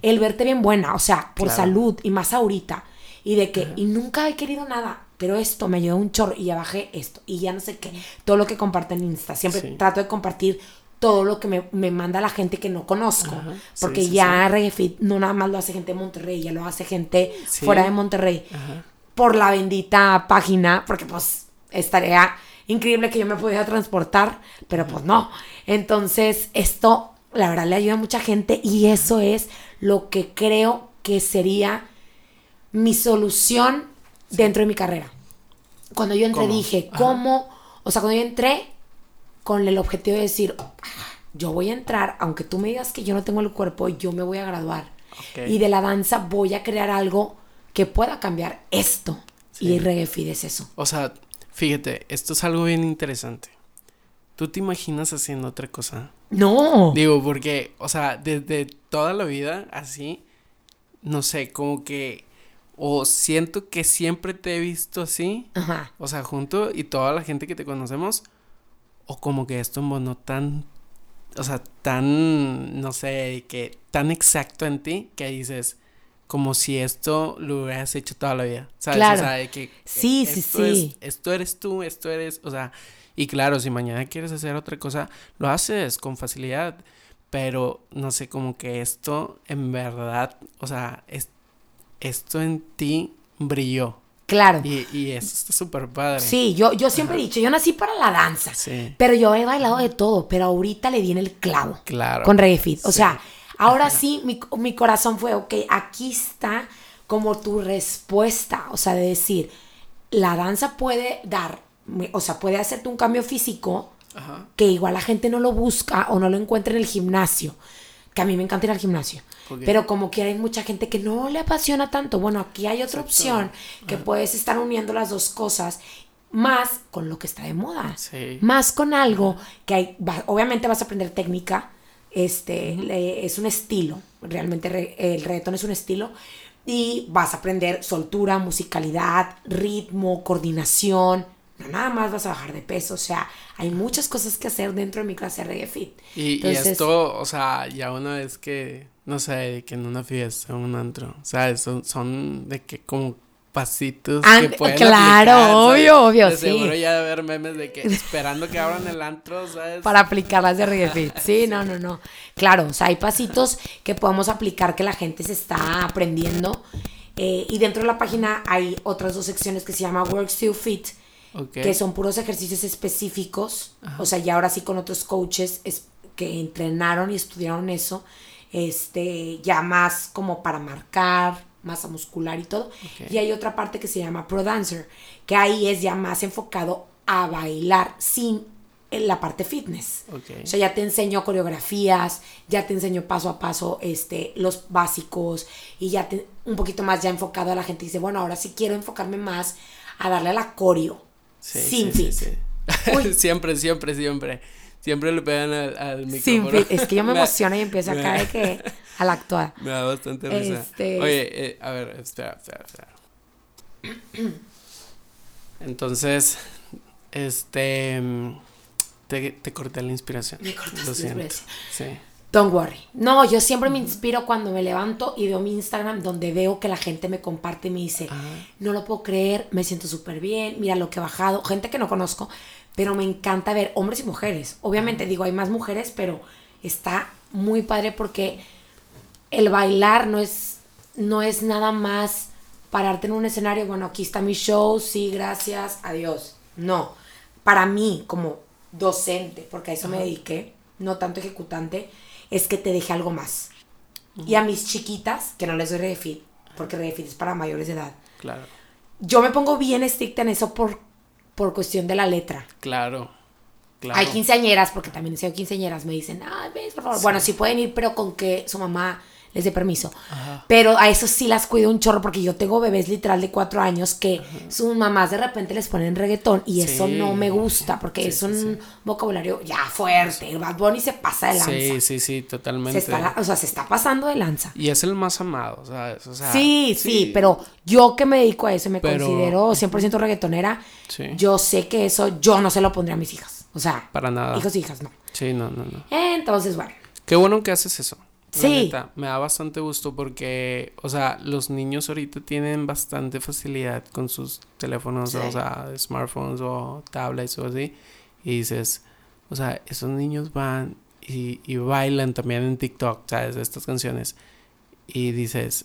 el verte bien buena, o sea, por salud y más ahorita. Y de que, y nunca he querido nada, pero esto me ayudó un chorro y ya bajé esto y ya no sé qué. Todo lo que comparto en Insta, siempre trato de compartir todo lo que me, manda la gente que no conozco. porque ya Reggae no nada más lo hace gente de Monterrey, ya lo hace gente fuera de Monterrey. Por la bendita página, porque pues estaría increíble que yo me pudiera transportar, pero pues no. Entonces, esto, la verdad, le ayuda a mucha gente y eso es lo que creo que sería mi solución dentro de mi carrera. Cuando yo entré dije, ¿cómo? O sea, cuando yo entré con el objetivo de decir, ah, yo voy a entrar, aunque tú me digas que yo no tengo el cuerpo, yo me voy a graduar. Y de la danza voy a crear algo que pueda cambiar esto. Y Reggae es eso. O sea, Fíjate, esto es algo bien interesante. ¿Tú te imaginas haciendo otra cosa? No. Digo, porque, o sea, desde toda la vida, así, no sé, como que, o siento que siempre te he visto así, Ajá. o sea, junto y toda la gente que te conocemos, o como que esto no tan, o sea, tan, no sé, que tan exacto en ti que dices, como si esto lo hubieras hecho toda la vida. ¿Sabes? Claro. O sea, de que Sí, sí, es- sí. esto eres tú, esto eres, o sea, y claro, si mañana quieres hacer otra cosa, lo haces con facilidad. Pero no sé, como que esto en verdad, o sea, es, esto en ti brilló. Claro. Y, y eso está súper padre. Sí, yo, yo siempre he dicho, yo nací para la danza. Sí, Pero yo he bailado de todo, pero ahorita le di en el clavo claro. con Reggae Fit. O Sí. sea, ahora sí mi, mi corazón fue, ok, aquí está como tu respuesta. O sea, de decir, la danza puede dar, o sea, puede hacerte un cambio físico Ajá. que igual la gente no lo busca o no lo encuentra en el gimnasio. Que a mí me encanta ir al gimnasio. Ok. Pero como que hay mucha gente que no le apasiona tanto. Bueno, aquí hay otra opción que puedes estar uniendo las dos cosas. Más con lo que está de moda. Sí. Más con algo que hay. va- obviamente vas a aprender técnica. Este le- es un estilo. Realmente re- el reggaetón es un estilo. Y vas a aprender soltura, musicalidad, ritmo, coordinación. No nada más vas a bajar de peso. O sea, hay muchas cosas que hacer dentro de mi clase de reggae fit. Y, esto, o sea, ya una vez que, no sé, de que en una fiesta, en un antro, ¿sabes? Son, son de que como pasitos And- que pueden claro, obvio, obvio, De sí. Seguro ya de ver memes de que esperando que abran el antro, ¿sabes? para aplicarlas de reggae fit. Sí, no, no, no. Claro, o sea, hay pasitos que podemos aplicar que la gente se está aprendiendo. Eh, y dentro de la página hay otras dos secciones que se llama Work Still Fit, Ok. que son puros ejercicios específicos. O sea, ya ahora sí con otros coaches es- que entrenaron y estudiaron eso. Este, ya más como para marcar, masa muscular y todo. Y hay otra parte que se llama Pro Dancer, que ahí es ya más enfocado a bailar sin en la parte fitness. O sea, ya te enseño coreografías, ya te enseño paso a paso este, los básicos y ya te, un poquito más ya enfocado a la gente. Dice, bueno, ahora sí quiero enfocarme más a darle a la coreo. Sí, sin sí, fit. sí, siempre, siempre, siempre. Siempre le pegan al, al micrófono. Es que yo me emociono y empiezo acá de que a la actuada. Me da bastante risa. Este- Oye, eh, a ver, espera, espera, espera. Entonces, este. Te, te corté la inspiración. Me cortaste Lo la inspiración. Sí. Don't worry. No, yo siempre me inspiro cuando me levanto y veo mi Instagram donde veo que la gente me comparte y me dice, no lo puedo creer, me siento súper bien, mira lo que he bajado. Gente que no conozco, pero me encanta ver hombres y mujeres. Obviamente digo, hay más mujeres, pero está muy padre porque el bailar no es, no es nada más pararte en un escenario, bueno, aquí está mi show, sí, gracias, adiós. No, para mí como docente, porque a eso me dediqué, no tanto ejecutante, es que te deje algo más. Y a mis chiquitas, que no les doy refit, porque refit es para mayores de edad, Claro. yo me pongo bien estricta en eso por, por cuestión de la letra. Claro. Claro. Hay quinceañeras, porque también enseño quinceañeras, me dicen, ay, ves, por favor. Bueno, sí pueden ir, pero con que su mamá les dé permiso. Pero a eso sí las cuido un chorro, porque yo tengo bebés literal de cuatro años que sus mamás de repente les ponen reggaetón y eso no me gusta, porque Sí, es sí, un vocabulario ya fuerte. El Bad Bunny se pasa de lanza. Sí, sí, sí, se totalmente. está, o sea, se está pasando de lanza. Y es el más amado, ¿sabes? O sea, Sí, sí, pero yo que me dedico a eso, me Pero- considero 100% reggaetonera, yo sé que eso yo no se lo pondría a mis hijas. O sea, Para nada. hijos y hijas no. Sí, no, no, no. Entonces, bueno. Qué bueno que haces eso. Sí. neta, me da bastante gusto porque, o sea, los niños ahorita tienen bastante facilidad con sus teléfonos, Sí. o sea, smartphones o tablets o así. Y dices, o sea, esos niños van y, y bailan también en TikTok, ¿sabes? Estas canciones. Y dices,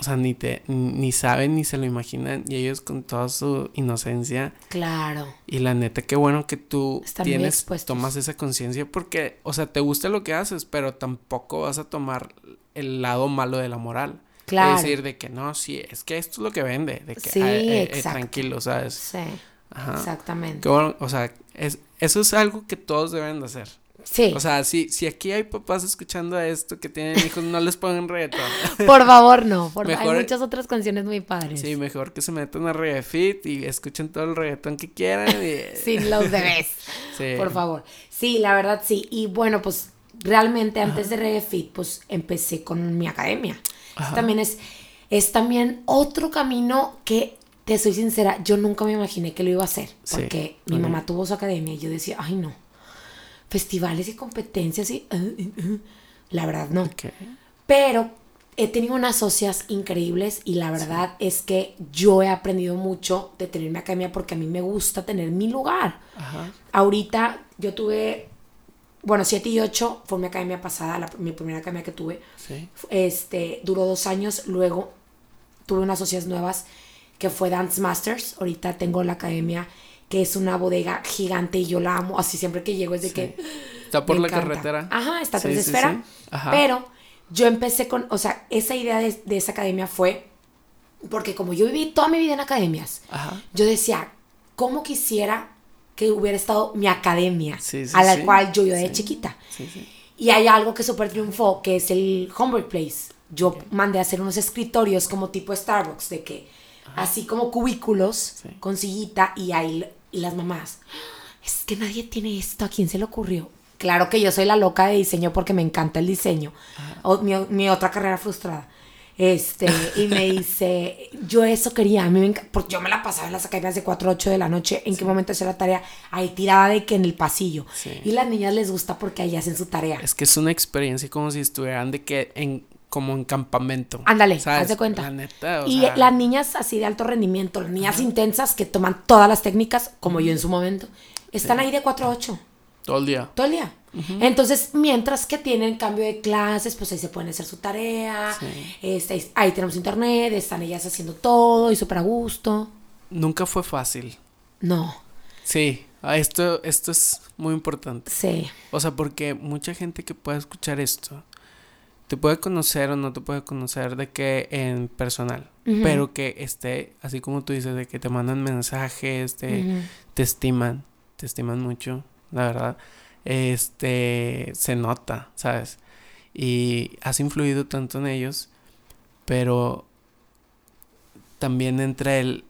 o sea, ni te, ni saben ni se lo imaginan. Y ellos con toda su inocencia Claro. y la neta, qué bueno que tú Están tienes, tomas esa conciencia porque, o sea, te gusta lo que haces, pero tampoco vas a tomar el lado malo de la moral. Claro. Es decir, de que no, sí, es que esto es lo que vende, de que Sí, "Ay, eh, eh, tranquilo, ¿sabes? Sí, Ajá. exactamente. Qué bueno, o sea, es, eso es algo que todos deben de hacer. Sí, O sea, si, si aquí hay papás escuchando esto que tienen hijos, no les pongan reggaetón. por favor, no. Por Mejor- Hay muchas otras canciones muy padres. Sí, mejor que se metan a reggae fit y escuchen todo el reggaetón que quieran. Y, Sin los bebés. Sí. Por favor. Sí, la verdad sí. Y bueno, pues realmente antes de Reggae Fit, pues empecé con mi academia. También es, es también otro camino que, te soy sincera, yo nunca me imaginé que lo iba a hacer. Sí, Porque mi mamá tuvo su academia y yo decía, ay no, festivales y competencias y... uh, uh, uh". La verdad no. Ok. Pero he tenido unas socias increíbles y la verdad es que yo he aprendido mucho de tener mi academia porque a mí me gusta tener mi lugar. Ajá. Ahorita yo tuve, bueno, 7 y 8 fue mi academia pasada, la- mi primera academia que tuve. Sí. Este, duró dos años, luego tuve unas socias nuevas que fue Dance Masters. Ahorita tengo la academia que es una bodega gigante y yo la amo. Así siempre que llego es de que... Está por la encanta. carretera. Ajá, está Sí, tras sí, esfera. Ajá. Pero yo empecé con, o sea, esa idea de, de esa academia fue porque como yo viví toda mi vida en academias, Ajá. yo decía, ¿cómo quisiera que hubiera estado mi academia Sí, sí, a la cual yo iba de chiquita? Sí, sí. Y hay algo que súper triunfó, que es el Homework Place. Yo mandé a hacer unos escritorios como tipo Starbucks, de que así como cubículos con sillita y ahí las mamás. Es que nadie tiene esto, ¿a quién se le ocurrió? Claro que yo soy la loca de diseño porque me encanta el diseño. O, mi, mi otra carrera frustrada. Este, y me dice, yo eso quería, a mí me porque yo me la pasaba en las academias de 4 a 8 de la noche, en qué momento hacía la tarea, ahí tirada de que en el pasillo. Sí. Y las niñas les gusta porque ahí hacen su tarea. Es que es una experiencia como si estuvieran de que en como en campamento. Ándale, haz de cuenta. La neta, o y sea, las niñas así de alto rendimiento, las niñas intensas que toman todas las técnicas, como yo en su momento, están ahí de 4 a 8, todo el día. todo el día. Entonces, mientras que tienen cambio de clases, pues ahí se pueden hacer su tarea, Sí. este, ahí tenemos internet, están ellas haciendo todo y súper a gusto. Nunca fue fácil. No, Sí, esto, esto es muy importante. sí, O sea, porque mucha gente que pueda escuchar esto te puede conocer o no te puede conocer de que en personal, pero que esté, así como tú dices, de que te mandan mensajes, te, estiman, te estiman mucho, la verdad. Este, se nota, ¿sabes? Y has influido tanto en ellos, pero también entra el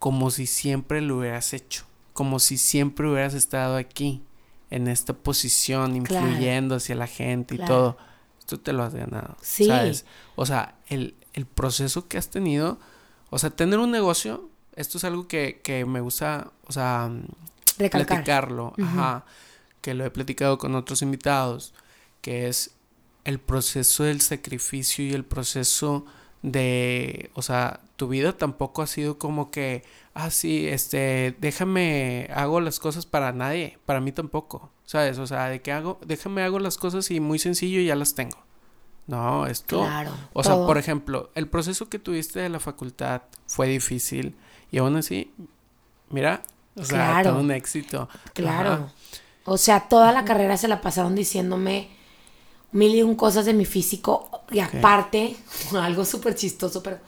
como si siempre lo hubieras hecho, como si siempre hubieras estado aquí, en esta posición, Claro. influyendo hacia la gente y Claro. todo. Esto te lo has ganado, Sí. ¿sabes? O sea, el, el proceso que has tenido, o sea, tener un negocio, esto es algo que, que me gusta, o sea, recalcar. platicarlo, ajá, que lo he platicado con otros invitados, que es el proceso del sacrificio y el proceso de, o sea, tu vida tampoco ha sido como que, ah, sí, este, déjame, hago las cosas para nadie, para mí tampoco, ¿sabes? O sea, de que hago, déjame, hago las cosas y muy sencillo y ya las tengo. No, esto, Claro. o sea, todo. por ejemplo, el proceso que tuviste de la facultad fue difícil y aún así, mira, o sea, Claro. todo un éxito. Claro. Ajá. O sea, toda la carrera se la pasaron diciéndome mil y un cosas de mi físico. Y aparte, algo súper chistoso, pero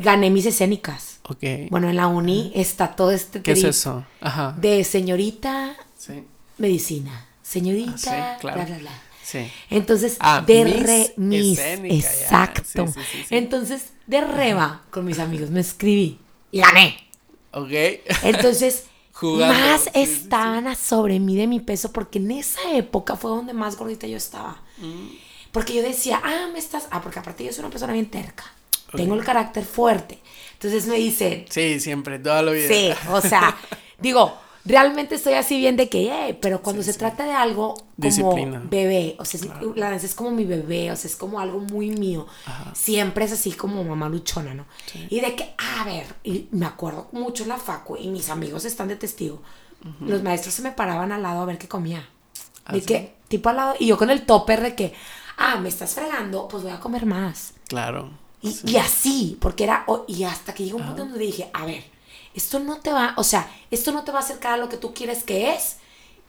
gané mis escénicas. Ok. Bueno, en la uni está todo este ¿Qué es eso? Ajá. de señorita Sí. medicina, señorita, Ah, sí, claro. bla, bla, bla. Sí. Entonces, Ah, de re, mis, escénica, exacto. Entonces, de reba con mis amigos me escribí y gané. Ok. Entonces, Jugando, más estaban a sobre mí de mi peso porque en esa época fue donde más gordita yo estaba. Mm. Porque yo decía, ah, me estás. Ah, porque aparte yo soy una persona bien terca. Tengo el carácter fuerte. Entonces me dicen, Sí, siempre, toda la vida. sí, o sea, digo, realmente estoy así bien de que, "Eh", pero cuando se trata de algo como Disciplina. bebé, o sea, la danza es como mi bebé, o sea, es como algo muy mío. Siempre es así como mamá luchona, ¿no? Y de que, a ver, y me acuerdo mucho en la facu y mis amigos están de testigo. Los maestros se me paraban al lado a ver qué comía. ¿Ah, de que, tipo al lado, y yo con el topper de que, ah, me estás fregando, pues voy a comer más. Claro. Y, y así, porque era, y hasta que llegó un punto donde dije, a ver, esto no te va, o sea, esto no te va a acercar a lo que tú quieres que es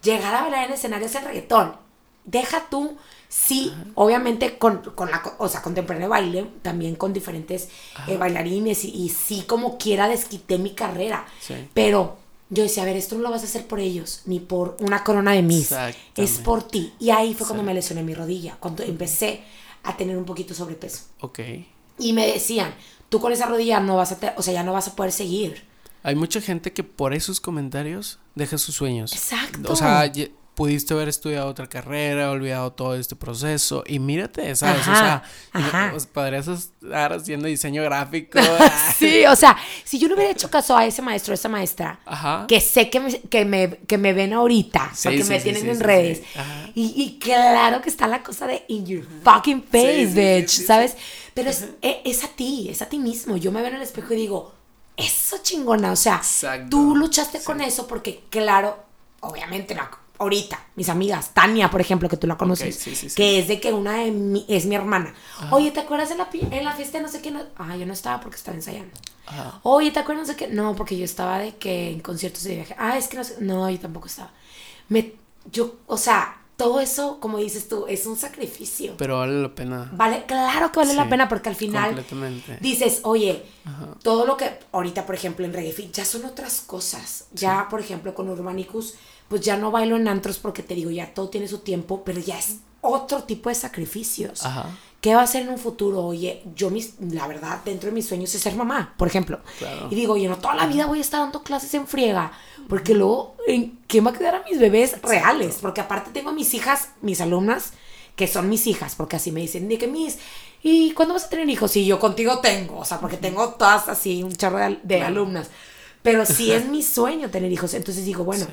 llegar a bailar en escenarios el reggaetón. Deja tú, sí, obviamente con, con la, o sea, contemporáneo baile, también con diferentes eh, bailarines y, y sí como quiera desquité mi carrera. Sí. Pero yo decía, a ver, esto no lo vas a hacer por ellos, ni por una corona de Miss. Es por ti. Y ahí fue cuando me lesioné mi rodilla, cuando empecé a tener un poquito sobrepeso. Ok. Y me decían, tú con esa rodilla no vas a, te- o sea, ya no vas a poder seguir. Hay mucha gente que por esos comentarios deja sus sueños. Exacto. O sea, pudiste haber estudiado otra carrera, olvidado todo este proceso y mírate, ¿sabes? o sea. Pues, podrías estar haciendo diseño gráfico. sí, o sea, si yo no hubiera hecho caso a ese maestro o esa maestra, Ajá. que sé que me, que me, que me ven ahorita, Sí, porque sí, me sí, tienen en redes, y, y claro que está la cosa de in your fucking face, bitch, ¿sabes? Pero es, e- es a ti, es a ti mismo. Yo me veo en el espejo y digo, eso chingona, o sea, Exacto. tú luchaste con eso porque, claro, obviamente, no, ahorita, mis amigas, Tania, por ejemplo, que tú la conoces, sí, sí, sí. que es de que una de mi- es mi hermana. Oye, ¿te acuerdas de la, en la fiesta de no sé qué? No? Ah, yo no estaba porque estaba ensayando. Oye, ¿te acuerdas de qué? No, porque yo estaba de que en conciertos de viaje. Ah, es que no sé. No, yo tampoco estaba. Me, yo, o sea, todo eso, como dices tú, es un sacrificio. Pero vale la pena. Vale, claro que vale Sí, la pena porque al final dices, oye, todo lo que ahorita, por ejemplo, en Reggae ya son otras cosas. Ya, por ejemplo, con Urbanicus, pues ya no bailo en antros porque te digo, ya todo tiene su tiempo, pero ya es otro tipo de sacrificios. Ajá. ¿Qué va a ser en un futuro? Oye, yo, mis, la verdad, dentro de mis sueños es ser mamá, por ejemplo. Claro. Y digo, oye, no toda la vida voy a estar dando clases en friega, porque luego, ¿en qué va a quedar a mis bebés reales? Porque aparte tengo a mis hijas, mis alumnas, que son mis hijas, porque así me dicen, de que mis, ¿y cuándo vas a tener hijos? Y yo contigo tengo, o sea, porque tengo todas así, un charro de alumnas. Pero sí es mi sueño tener hijos. Entonces digo, bueno,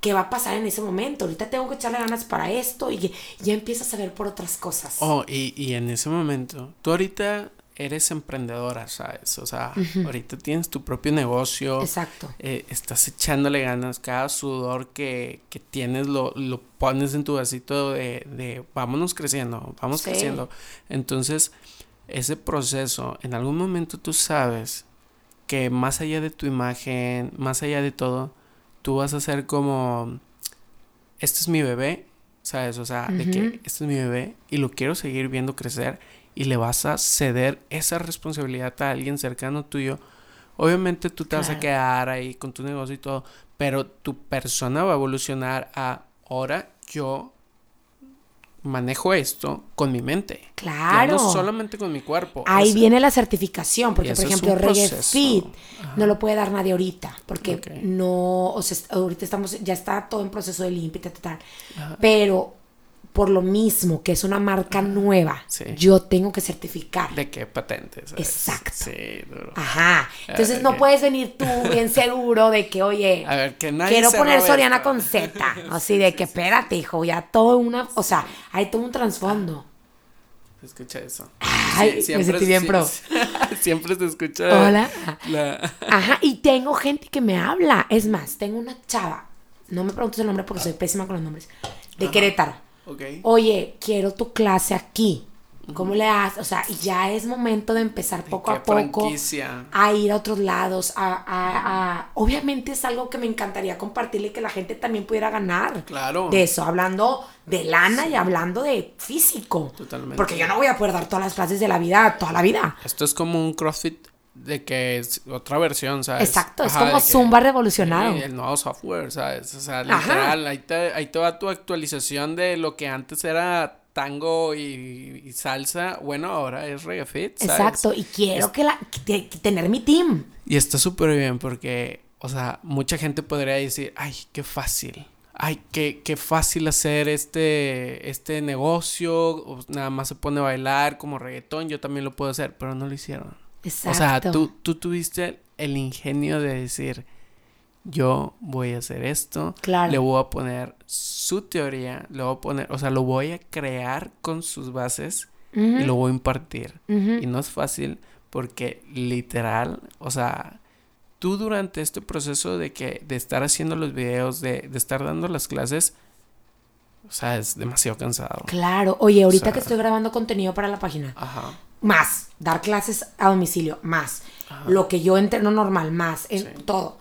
¿qué va a pasar en ese momento? Ahorita tengo que echarle ganas para esto y ya empiezas a ver por otras cosas. Oh, y, y en ese momento, tú ahorita eres emprendedora, ¿sabes? O sea, ahorita tienes tu propio negocio. Exacto. eh, estás echándole ganas, cada sudor que, que tienes lo, lo pones en tu vasito de, de vámonos creciendo, vamos Sí. creciendo. Entonces, ese proceso, en algún momento tú sabes que más allá de tu imagen, más allá de todo, tú vas a ser como, este es mi bebé, ¿sabes? O sea, de que este es mi bebé y lo quiero seguir viendo crecer y le vas a ceder esa responsabilidad a alguien cercano tuyo. Obviamente tú te vas a Claro. quedar ahí con tu negocio y todo, pero tu persona va a evolucionar a ahora yo manejo esto con mi mente. Ya Claro. no solamente con mi cuerpo. Ahí viene la certificación, porque por ejemplo Reggae. Fit Ajá. no lo puede dar nadie ahorita, porque no, o sea, est- ahorita estamos, ya está todo en proceso de limpia, tal, tal, tal. Ajá. pero por lo mismo que es una marca nueva, Sí. yo tengo que certificar. ¿De qué patente? ¿sabes? Exacto. Sí, duro. Ajá. Entonces no ok. puedes venir tú bien seguro de que, oye, A ver, que nadie quiero poner Soriana con Z. Así de que espérate, hijo, ya todo una, o sea, hay todo un trasfondo. Se escucha eso. Ay, Sí, me sentí bien pro. siempre se escucha. Hola. la- Ajá, y tengo gente que me habla. Es más, tengo una chava, no me preguntes el nombre porque soy pésima con los nombres, de Querétaro. Ok. Oye, quiero tu clase aquí. ¿Cómo le haces? O sea, ya es momento de empezar poco a poco franquicia? a ir a otros lados. A, a- a- Obviamente es algo que me encantaría compartirle y que la gente también pudiera ganar. Claro. De eso, hablando de lana y hablando de físico. Totalmente. Porque yo no voy a poder dar todas las clases de la vida, toda la vida. Esto es como un CrossFit de que es otra versión, ¿sabes? Exacto, es como de que- Zumba revolucionado. El nuevo software, ¿sabes? O sea, literal, ahí te, ahí te va tu actualización de lo que antes era tango y, y salsa. Bueno, ahora es reggae fit, ¿sabes? Exacto, y quiero que la, que- que tener mi team. Y está súper bien porque, o sea, mucha gente podría decir, ay, qué fácil. Ay, qué, qué fácil hacer este, este negocio. nada más se pone a bailar como reggaetón. Yo también lo puedo hacer, pero no lo hicieron. Exacto. O sea, tú, tú tuviste el ingenio de decir, yo voy a hacer esto. Claro. Le voy a poner su teoría. Le voy a poner, o sea, lo voy a crear con sus bases y lo voy a impartir. Y no es fácil porque literal, o sea, tú durante este proceso de que de estar haciendo los videos, de, de estar dando las clases, o sea, es demasiado cansado. Claro. Oye, ahorita sea- que estoy grabando contenido para la página, Ajá. Más, dar clases a domicilio, más, lo que yo entreno normal, más, en Sí. todo.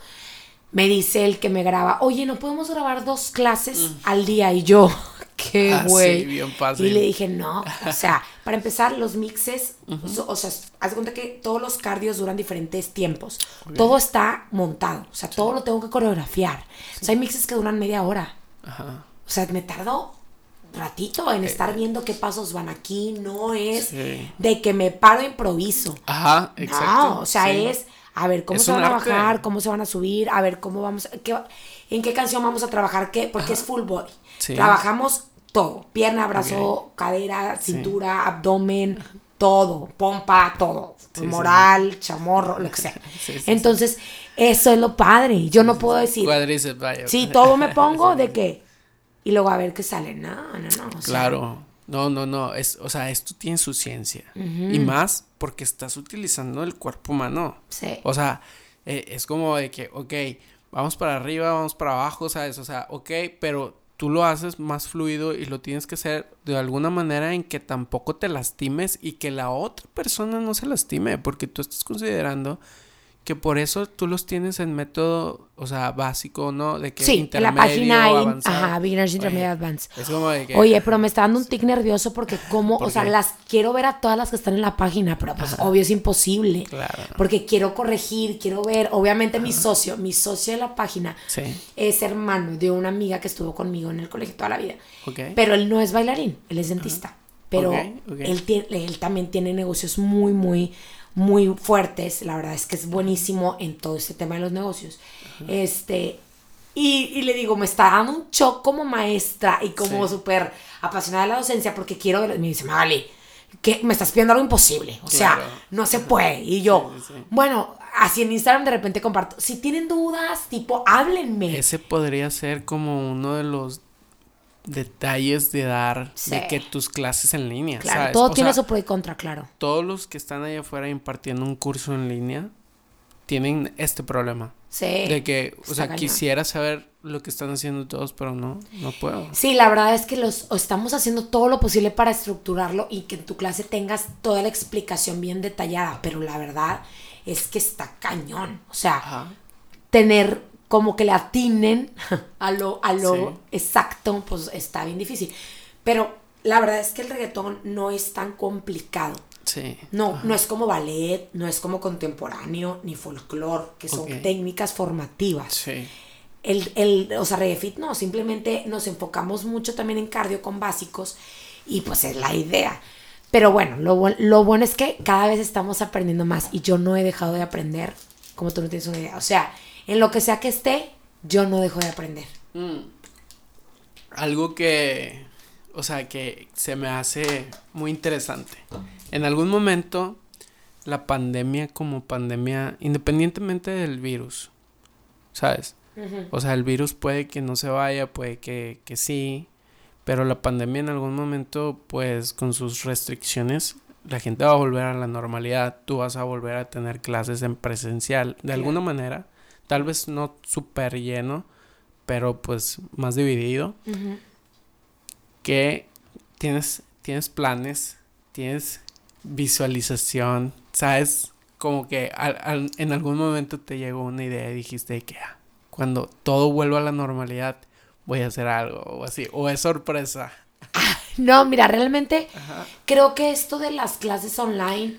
Me dice el que me graba, oye, ¿no podemos grabar dos clases al día? Y yo, qué Mm. Ah, sí, güey. y le dije, no, o sea, para empezar, los mixes, so- o sea, haz cuenta que todos los cardios duran diferentes tiempos. Todo está montado, o sea, todo lo tengo que coreografiar. O sea, hay mixes que duran media hora. Ajá. O sea, me tardó ratito en estar viendo qué pasos van aquí. No es Sí. de que me paro improviso. Ajá, exacto. No, o sea, sí. es a ver cómo Es se van a arte. bajar, cómo se van a subir, a ver cómo vamos, qué, en qué canción vamos a trabajar, qué, porque es full body. Sí. Trabajamos todo, pierna, brazo, cadera, cintura, abdomen, todo, pompa, todo, moral, chamorro, lo que sea. Entonces, eso es lo padre. Yo no puedo decir, Cuádriceps, vaya. sí, todo me pongo de que, y luego a ver qué sale. No, no, no. o sea, Claro. No, no, no. Es, o sea, esto tiene su ciencia. Y más porque estás utilizando el cuerpo humano. Sí. O sea, eh, es como de que, ok, vamos para arriba, vamos para abajo, ¿sabes? O sea, ok, pero tú lo haces más fluido y lo tienes que hacer de alguna manera en que tampoco te lastimes y que la otra persona no se lastime, porque tú estás considerando que por eso tú los tienes en método, o sea, básico, ¿no? De que Sí, en la página avanzado. ajá, Beginners, Oye, Intermediate, Advanced. Es como de que... Oye, pero me está dando un tic nervioso porque como, ¿Por o sea, las quiero ver a todas las que están en la página, pero pues obvio es imposible. Claro. Porque quiero corregir, quiero ver, obviamente mi socio, mi socio de la página Sí. es hermano de una amiga que estuvo conmigo en el colegio toda la vida. Ok. Pero él no es bailarín, él es dentista. Pero Ok, ok. Él, tiene, él también tiene negocios muy, muy, muy fuertes. La verdad es que es buenísimo en todo este tema de los negocios. Este. Y, y le digo, me está dando un shock como maestra y como Sí. súper apasionada de la docencia porque quiero. Me dice, Magali, que me estás pidiendo algo imposible. O sea, no se puede. Y yo, Sí, sí, sí. bueno, así en Instagram de repente comparto. Si tienen dudas, tipo, háblenme. Ese podría ser como uno de los detalles de dar Sí. de que tus clases en línea. claro, ¿sabes? todo O tiene sea, su pro y contra, claro. Todos los que están allá afuera impartiendo un curso en línea tienen este problema. Sí. De que, o sea, cañón. quisiera saber lo que están haciendo todos, pero no, no puedo. Sí, la verdad es que los estamos haciendo todo lo posible para estructurarlo y que en tu clase tengas toda la explicación bien detallada, pero la verdad es que está cañón. O sea, Ajá. tener como que le atinen a lo, a lo Sí. exacto, pues está bien difícil. Pero la verdad es que el reggaetón no es tan complicado. Sí. No, no es como ballet, no es como contemporáneo, ni folclore, que son técnicas formativas. Sí. El, el, o sea, Reggae no, simplemente nos enfocamos mucho también en cardio con básicos y pues es la idea. Pero bueno, lo, lo bueno es que cada vez estamos aprendiendo más y yo no he dejado de aprender, como tú no tienes una idea. O sea, en lo que sea que esté, yo no dejo de aprender. Mm. Algo que, o sea, que se me hace muy interesante. En algún momento, la pandemia como pandemia, independientemente del virus, ¿sabes? O sea, el virus puede que no se vaya, puede que, que sí, pero la pandemia en algún momento, pues con sus restricciones, la gente va a volver a la normalidad, tú vas a volver a tener clases en presencial, de alguna manera, tal vez no súper lleno, pero pues más dividido, que tienes, tienes planes, tienes visualización, ¿sabes? Como que al- al- en algún momento te llegó una idea y dijiste que ah, cuando todo vuelva a la normalidad voy a hacer algo o así, o es sorpresa. No, mira, realmente creo que esto de las clases online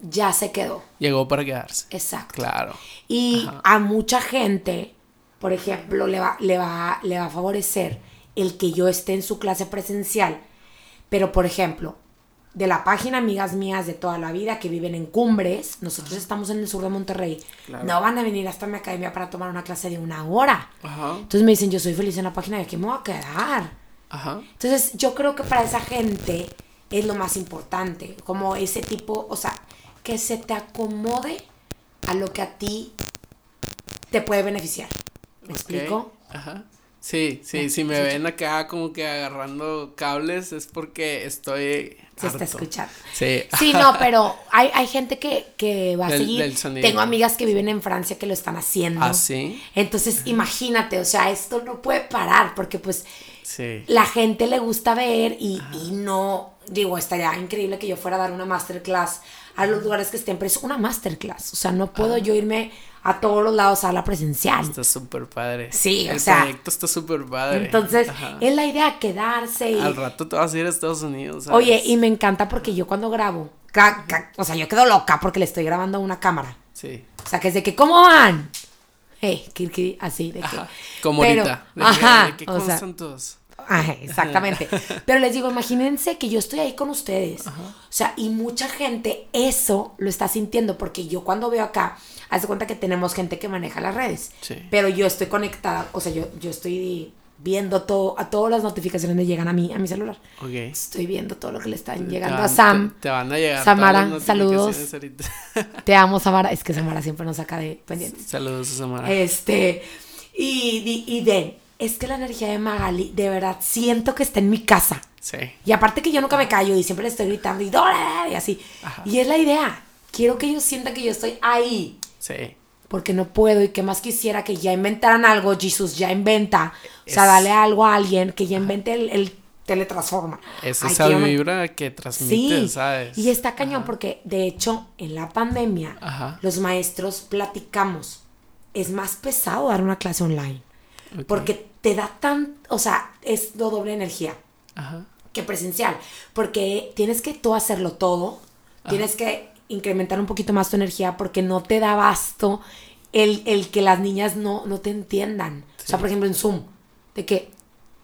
ya se quedó. Llegó para quedarse. Exacto. Claro. Y a mucha gente, por ejemplo, le va, le, va, le va a favorecer el que yo esté en su clase presencial. Pero, por ejemplo, de la página Amigas Mías de toda la vida que viven en Cumbres, nosotros estamos en el sur de Monterrey, Claro. no van a venir hasta mi academia para tomar una clase de una hora. Ajá. Entonces me dicen, yo soy feliz en la página, ¿de qué me voy a quedar? Ajá. Entonces, yo creo que para esa gente es lo más importante, como ese tipo, o sea, que se te acomode a lo que a ti te puede beneficiar. ¿Me explico? Ajá. Sí, sí, si me ven acá como que agarrando cables es porque estoy Se está escuchando. Sí. Sí, no, pero hay, hay gente que, que va a seguir. del. Tengo amigas que viven en Francia que lo están haciendo. ¿Ah, sí? Entonces, imagínate, o sea, esto no puede parar porque pues Sí. la gente le gusta ver y, y no, digo, estaría increíble que yo fuera a dar una masterclass a los lugares que estén, pero es una masterclass, o sea, no puedo yo irme a todos los lados a la presencial. Está súper padre. Sí, o El sea, proyecto está súper padre. Entonces, Ajá. es la idea quedarse y... Al rato te vas a ir a Estados Unidos. ¿sabes? Oye, y me encanta porque yo cuando grabo, ca- ca- o sea, yo quedo loca porque le estoy grabando a una cámara. Sí. O sea, que es de que, ¿cómo van? Hey, kirkiri, así, de que... Ajá. Como pero- ahorita. De que- ajá, de que, o ¿Cómo sea, están todos? Ajá, exactamente. Pero les digo, imagínense que yo estoy ahí con ustedes. O sea, y mucha gente eso lo está sintiendo porque yo cuando veo acá, haz de cuenta que tenemos gente que maneja las redes. Sí. Pero yo estoy conectada, o sea, yo, yo estoy viendo todo, a todas las notificaciones me llegan a mí, a mi celular. Ok. Estoy viendo todo lo que le están llegando van- a Sam. Te, te van a llegar. Samara, saludos. ahorita. Te amo, Samara. Es que Samara siempre nos saca de pendientes. Saludos Samara. Este, y, y, y ven, es que la energía de Magali, de verdad, siento que está en mi casa. Sí. Y aparte que yo nunca me callo y siempre le estoy gritando y, y así. Ajá. Y es la idea. Quiero que ellos sientan que yo estoy ahí. Sí. Porque no puedo y que más quisiera que ya inventaran algo, Jesús ya inventa. O sea, Es- dale algo a alguien que ya invente el, el teletransforma. Es Ay, esa quiero- vibra que transmite, Sí, ¿sabes? y está cañón porque de hecho en la pandemia Ajá. los maestros platicamos. Es más pesado dar una clase online Ok. porque te da tan, o sea, es lo doble energía Ajá. que presencial, porque tienes que tú hacerlo todo, tienes que incrementar un poquito más tu energía porque no te da basto el, el que las niñas no, no te entiendan. O sea, por ejemplo, en Zoom, de que,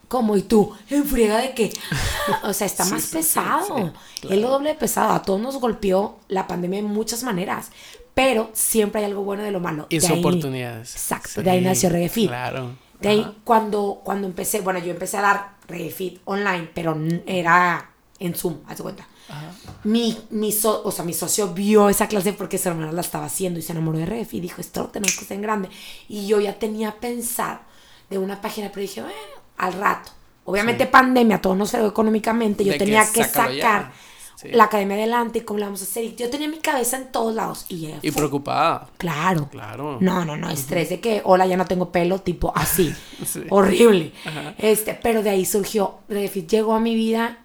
¿cómo? ¿Y tú? ¿En friega de qué? O sea, está Sí, más sí, pesado. Es lo doble de pesado. A todos nos golpeó la pandemia de muchas maneras, pero siempre hay algo bueno de lo malo. Y sus oportunidades. Exacto, de ahí nació Reggae. Claro. De ahí, Ajá. cuando, cuando empecé, bueno, yo empecé a dar Reggae Fit online, pero era en Zoom, haz de cuenta. Ajá. Mi, mi, so- o sea, mi socio vio esa clase porque su hermana la estaba haciendo y se enamoró de Fit y dijo, esto lo tenemos que hacer en grande. Y yo ya tenía pensado de una página, pero dije, bueno, al rato. Obviamente pandemia, todo nos fregó económicamente, yo De que tenía que, sácalo ya. Sí. la academia adelante cómo la vamos a hacer. Y yo tenía mi cabeza en todos lados. Y, Y preocupada. Claro. Claro. No, no, no, estrés de que, hola, ya no tengo pelo, tipo así. Sí. Horrible. Este, pero de ahí surgió, Refit llegó a mi vida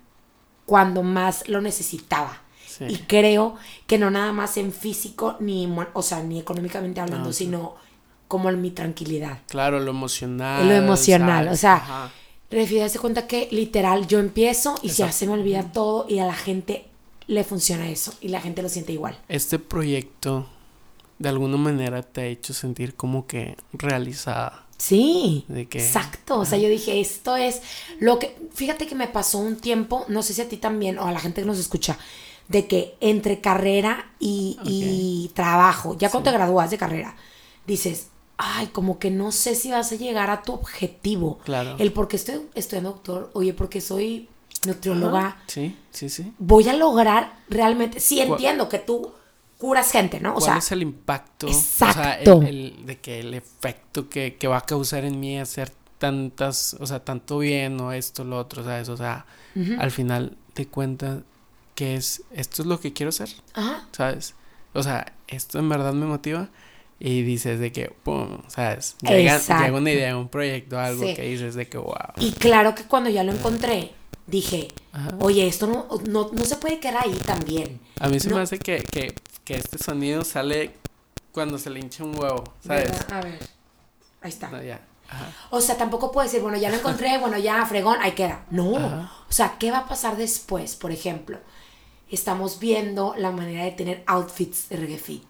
cuando más lo necesitaba. Sí. Y creo que no nada más en físico, ni, o sea, ni económicamente hablando, No, sino como en mi tranquilidad. Claro, lo emocional. En lo emocional. ¿sabes? O sea, Ajá. Refit, se cuenta que literal yo empiezo y ya Exacto. se me olvida todo y a la gente le funciona eso y la gente lo siente igual. Este proyecto, de alguna manera, te ha hecho sentir como que realizada. Sí, De que- exacto. O sea, yo dije, esto es lo que. Fíjate que me pasó un tiempo, no sé si a ti también, o a la gente que nos escucha, de que entre carrera y, y trabajo, ya cuando te gradúas de carrera, dices, ay, como que no sé si vas a llegar a tu objetivo. Claro. El por qué estoy estudiando doctor, oye, porque soy nutrióloga, Ajá. Sí, sí, sí. voy a lograr realmente. Sí, ¿Cuál- entiendo que tú curas gente, ¿no? O ¿Cuál sea, es el impacto? O Exacto. sea, el, el- de que el efecto que, que va a causar en mí hacer tantas, o sea, tanto bien o esto, lo otro, ¿sabes? O sea, al final te cuentas que es, esto es lo que quiero hacer, ajá. ¿sabes? O sea, esto en verdad me motiva y dices de que, pum, ¿sabes? Llega, llega una idea, un proyecto, algo Sí. que dices de que, wow. Y claro que cuando ya lo encontré, dije, Ajá. oye, esto no, no, no se puede quedar ahí también. A mí se No. me hace que, que, que este sonido sale cuando se le hincha un huevo, ¿sabes? ¿Verdad? A ver, ahí está. No, ya. Ajá. O sea, tampoco puedo decir, bueno, ya lo encontré, bueno, ya, fregón, ahí queda. No. Ajá. O sea, ¿qué va a pasar después? Por ejemplo, estamos viendo la manera de tener outfits de reggae fit.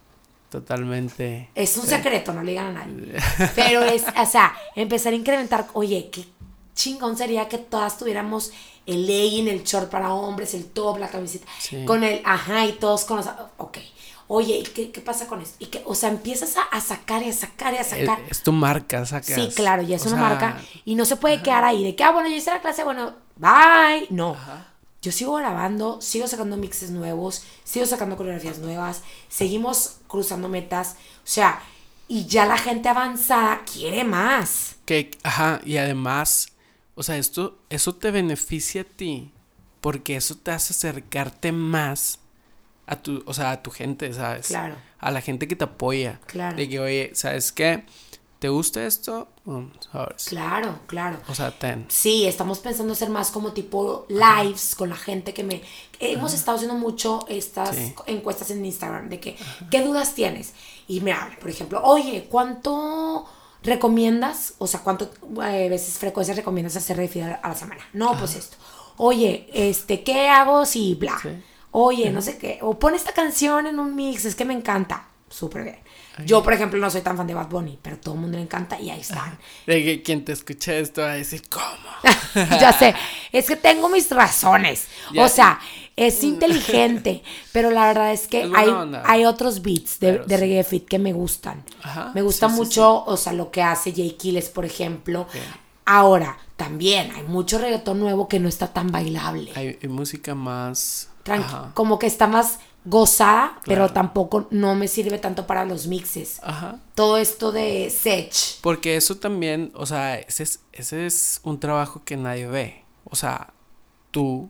Totalmente. Es un secreto, no le digan a nadie. Pero es, o sea, empezar a incrementar, oye, qué chingón sería que todas tuviéramos el legging, el short para hombres, el top, la camiseta, Sí. con el ajá y todos con los, ok. Oye, ¿y qué, qué pasa con esto? Y que, o sea, empiezas a, a sacar y a sacar y a Es, sacar. es tu marca, sacas. Sí, claro, ya es O una sea, marca y no se puede quedar ahí de que, ah, bueno, yo hice la clase, bueno, bye. No. Ajá. Yo sigo grabando, sigo sacando mixes nuevos, sigo sacando coreografías nuevas, seguimos cruzando metas, o sea, y ya la gente avanzada quiere más. Que, ajá, y además, o sea, esto, eso te beneficia a ti, porque eso te hace acercarte más a tu, o sea, a tu gente, ¿sabes? Claro. A la gente que te apoya. Claro. De que, oye, ¿sabes qué? ¿Te gusta esto? Sabes. Claro, claro. O sea, ten. Sí, estamos pensando hacer más como tipo lives con la gente que me... Hemos estado haciendo mucho estas Sí. encuestas en Instagram de que, ¿qué dudas tienes? Y me hablan, por ejemplo, oye, ¿cuánto recomiendas? O sea, ¿cuánto eh, veces frecuencia recomiendas hacer refil a la semana? No, pues esto. Oye, este, ¿qué hago si bla? Sí. Oye, no sé qué. O pon esta canción en un mix, es que me encanta. Súper bien. Yo, por ejemplo, no soy tan fan de Bad Bunny, pero todo el mundo le encanta y ahí están. De que quien te escuche esto va a decir, ¿cómo? ya sé, es que tengo mis razones. O sea, es inteligente, pero la verdad es que hay, hay otros beats de, reggae fit que me gustan. me gusta mucho, o sea, lo que hace Jay Kiles, por ejemplo. Ahora, también hay mucho reggaetón nuevo que no está tan bailable. Hay, música más... como que está más gozada, pero tampoco no me sirve tanto para los mixes. Ajá. Todo esto de Sech. Porque eso también, o sea, ese es, ese es un trabajo que nadie ve. O sea, tú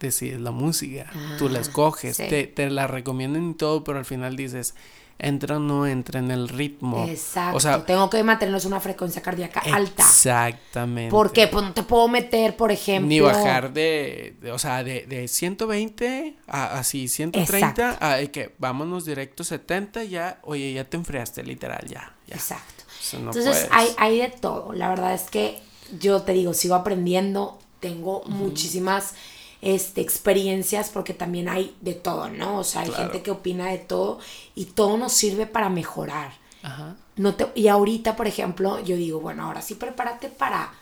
decides la música, tú la ah, escoges, te, te la recomiendan y todo, pero al final dices, entra o no entra en el ritmo. Exacto. O sea, tengo que mantenernos una frecuencia cardíaca alta. Exactamente. Porque pues no te puedo meter, por ejemplo. Ni bajar de, o sea, de, de 120 a así 130 a que vámonos directo 70 ya, oye, ya te enfriaste literal ya. Exacto. Entonces hay, hay de todo. La verdad es que yo te digo, sigo aprendiendo, tengo muchísimas este, experiencias, porque también hay de todo, ¿no? O sea, hay gente que opina de todo y todo nos sirve para mejorar. Ajá. No te, y ahorita, por ejemplo, yo digo, bueno, ahora sí prepárate para,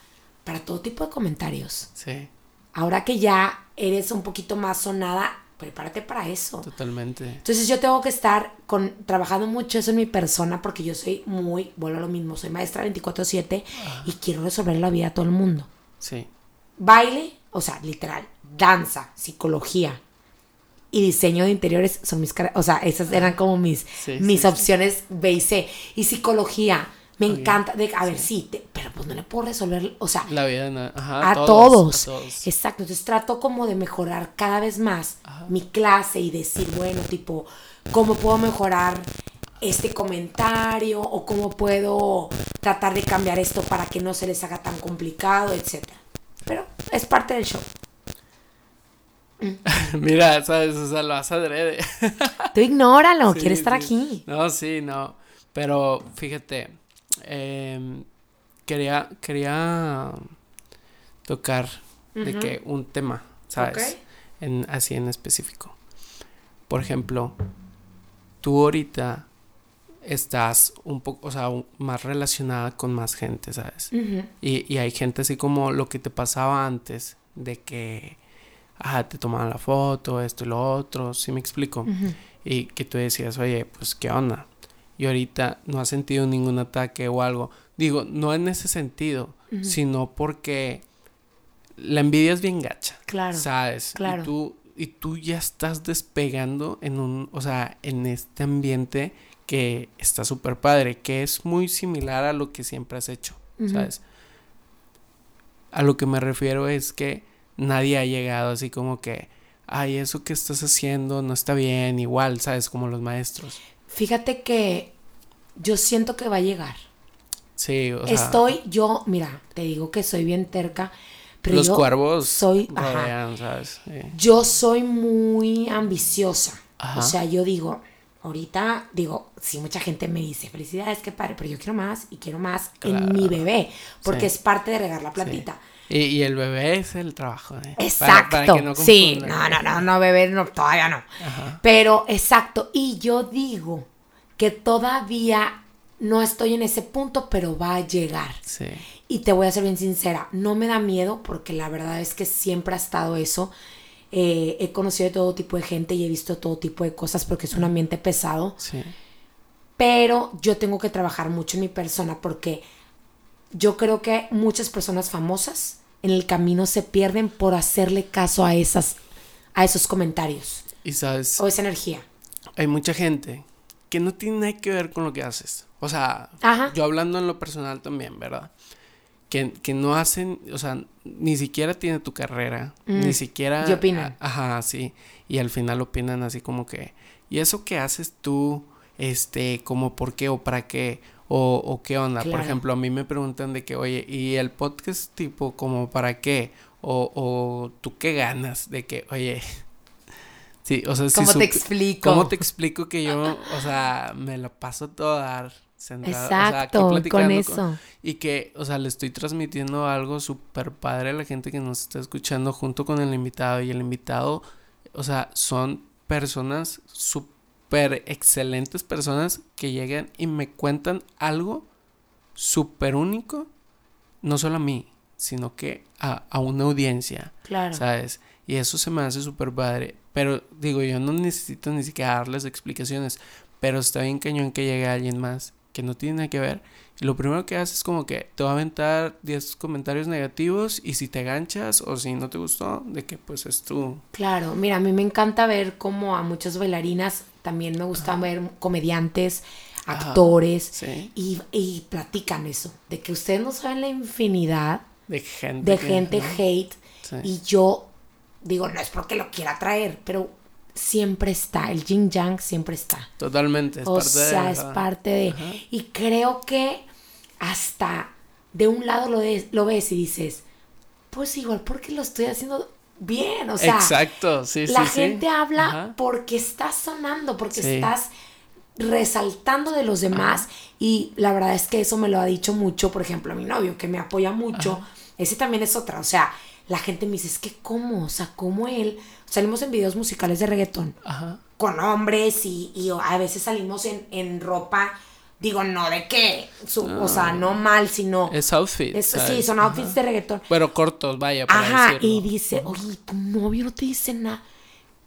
para todo tipo de comentarios. Sí. Ahora que ya eres un poquito más sonada, prepárate para eso. Totalmente. Entonces yo tengo que estar con, trabajando mucho eso en mi persona porque yo soy muy, vuelvo a lo mismo, soy maestra 24/7 y quiero resolver la vida a todo el mundo. Sí. Baile, o sea, literal, danza, psicología y diseño de interiores son mis, o sea, esas eran como mis, mis opciones B y C. Y psicología, me encanta, de, a ver, sí, pero pues no le puedo resolver, o sea, la vida a, todos, Exacto, entonces trato como de mejorar cada vez más mi clase y decir, bueno, tipo, ¿cómo puedo mejorar este comentario o cómo puedo tratar de cambiar esto para que no se les haga tan complicado, etcétera? Pero es parte del show. Mira, sabes, o sea, lo hace adrede. Tú ignóralo, quiere estar aquí. No, sí, no. Pero fíjate, em, quería, quería tocar de que un tema, ¿sabes? En, así en específico. Por ejemplo, tú ahorita estás un poco, o sea, más relacionada con más gente, ¿sabes? y, y hay gente así como lo que te pasaba antes, de que ah, te tomaban la foto, esto y lo otro, ¿sí me explico? Y que tú decías, oye, pues, ¿qué onda? Y ahorita no has sentido ningún ataque o algo. Digo, no en ese sentido, sino porque la envidia es bien gacha. Claro. ¿Sabes? Claro. Y tú, y tú ya estás despegando en un, o sea, en este ambiente que está súper padre, que es muy similar a lo que siempre has hecho, ¿sabes? A lo que me refiero es que nadie ha llegado así como que, ay, eso que estás haciendo no está bien, igual, ¿sabes? Como los maestros. Fíjate que yo siento que va a llegar. Sí, o sea. Estoy, yo, mira, te digo que soy bien terca. Pero los cuervos soy, ¿sabes? Yo soy muy ambiciosa. O sea, yo digo, ahorita digo, sí, mucha gente me dice, felicidades, qué padre, pero yo quiero más y quiero más en mi bebé, porque es parte de regar la plantita. Y, el bebé es el trabajo. ¿eh? Exacto. sí, no, no, no, no, bebé, no, todavía no. Pero, exacto. Y yo digo que todavía no estoy en ese punto, pero va a llegar. Sí. Y te voy a ser bien sincera, no me da miedo porque la verdad es que siempre ha estado eso. Eh, he conocido de todo tipo de gente y he visto todo tipo de cosas porque es un ambiente pesado. Sí. Pero yo tengo que trabajar mucho en mi persona porque yo creo que muchas personas famosas en el camino se pierden por hacerle caso a esas a esos comentarios. Y sabes. O esa energía. Hay mucha gente que no tiene nada que ver con lo que haces. O sea, yo hablando en lo personal también, ¿verdad? Que, que, no hacen, o sea, ni siquiera tiene tu carrera, ni mm. siquiera... Y opinan. Ajá, sí. Y al final opinan así como que, ¿y eso que haces tú? Este, como por qué o para qué? O, qué onda. Por ejemplo, a mí me preguntan de que, oye, ¿y el podcast tipo como para qué? O, o tú qué ganas de que, oye, sí, o sea, ¿Cómo te explico? ¿Cómo te explico que yo, o sea, me lo paso todo a dar? Exacto, con eso. y que, o sea, le estoy transmitiendo algo súper padre a la gente que nos está escuchando junto con el invitado. Y el invitado, o sea, son personas súper súper excelentes personas que llegan y me cuentan algo súper único, no solo a mí, sino que a, a una audiencia. Claro. ¿Sabes? Y eso se me hace súper padre. Pero digo, yo no necesito ni siquiera darles explicaciones. Pero está bien cañón que llegue alguien más que no tiene nada que ver. Y lo primero que hace es como que te va a aventar 10 comentarios negativos y si te ganchas o si no te gustó, de que pues es tú. Claro, mira, a mí me encanta ver como a muchas bailarinas, también me gusta ver comediantes, actores, sí. y, y platican eso, de que ustedes no saben la infinidad De gente. de hate, Sí. y yo digo, no es porque lo quiera traer, pero siempre está, el yin yang siempre está. Totalmente. Es o parte de- sea, es ajá. parte de... Ajá. Y creo que hasta de un lado lo, de- lo ves y dices, pues igual porque lo estoy haciendo bien, o sea... Exacto, sí, la sí, sí. gente habla Ajá. porque estás sonando, porque estás resaltando de los demás y la verdad es que eso me lo ha dicho mucho, por ejemplo, a mi novio que me apoya mucho, ese también es otra, o sea, la gente me dice, es que cómo, o sea, cómo él, salimos en videos musicales de reggaetón Ajá. con hombres y, y a veces salimos en, en ropa, digo, no de su- o sea, no mal, sino... Es outfit. es- sí, son outfits de reggaetón. Pero cortos, vaya, para Ajá, decirlo. y dice, oye, tu novio no te dice nada.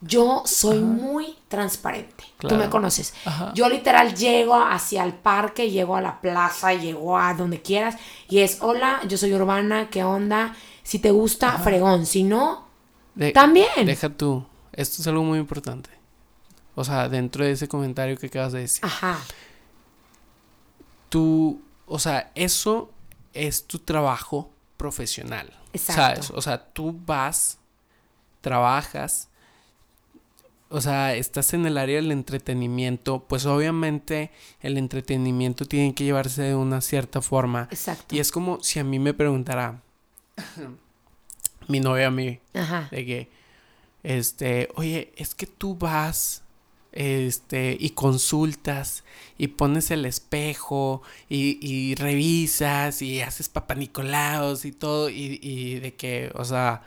Yo soy muy transparente. Tú me conoces. Ajá. Yo literal llego hacia el parque, llego a la plaza, llego a donde quieras y es, hola, yo soy urbana, ¿qué onda? Si te gusta, fregón. Si no, De- también. Deja tú. Esto es algo muy importante. O sea, dentro de ese comentario que acabas de decir. ajá, Tú, o sea, eso es tu trabajo profesional. Exacto. ¿Sabes? O sea, tú vas, trabajas, o sea, estás en el área del entretenimiento, pues obviamente el entretenimiento tiene que llevarse de una cierta forma. exacto. Y es como si a mí me preguntara mi novia a mí, Ajá. de que, este, oye, es que tú vas, este, y consultas, y pones el espejo, y, y revisas, y haces papanicolaos y todo, y, y de que, o sea...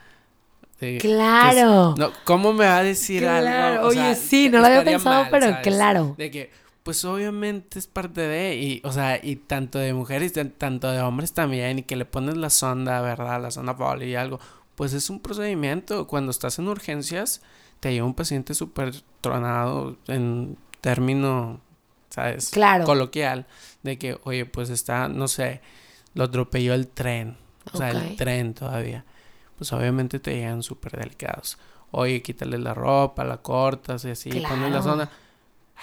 de- Claro. pues, no, ¿Cómo me va a decir Claro, algo? O oye, sea, sí, no lo había pensado, pero claro. De que, pues obviamente es parte de, y, o sea, y tanto de mujeres, tanto de hombres también, y que le pones la sonda, ¿verdad? La sonda poli y algo, pues es un procedimiento. Cuando estás en urgencias, te llega un paciente súper tronado en término, ¿sabes? Claro. Coloquial, de que, oye, pues está, no sé, lo atropelló el tren, o sea, Ok. el tren todavía. Pues obviamente te llegan súper delicados. Oye, quítale la ropa, la cortas y así, pones la Claro. zona.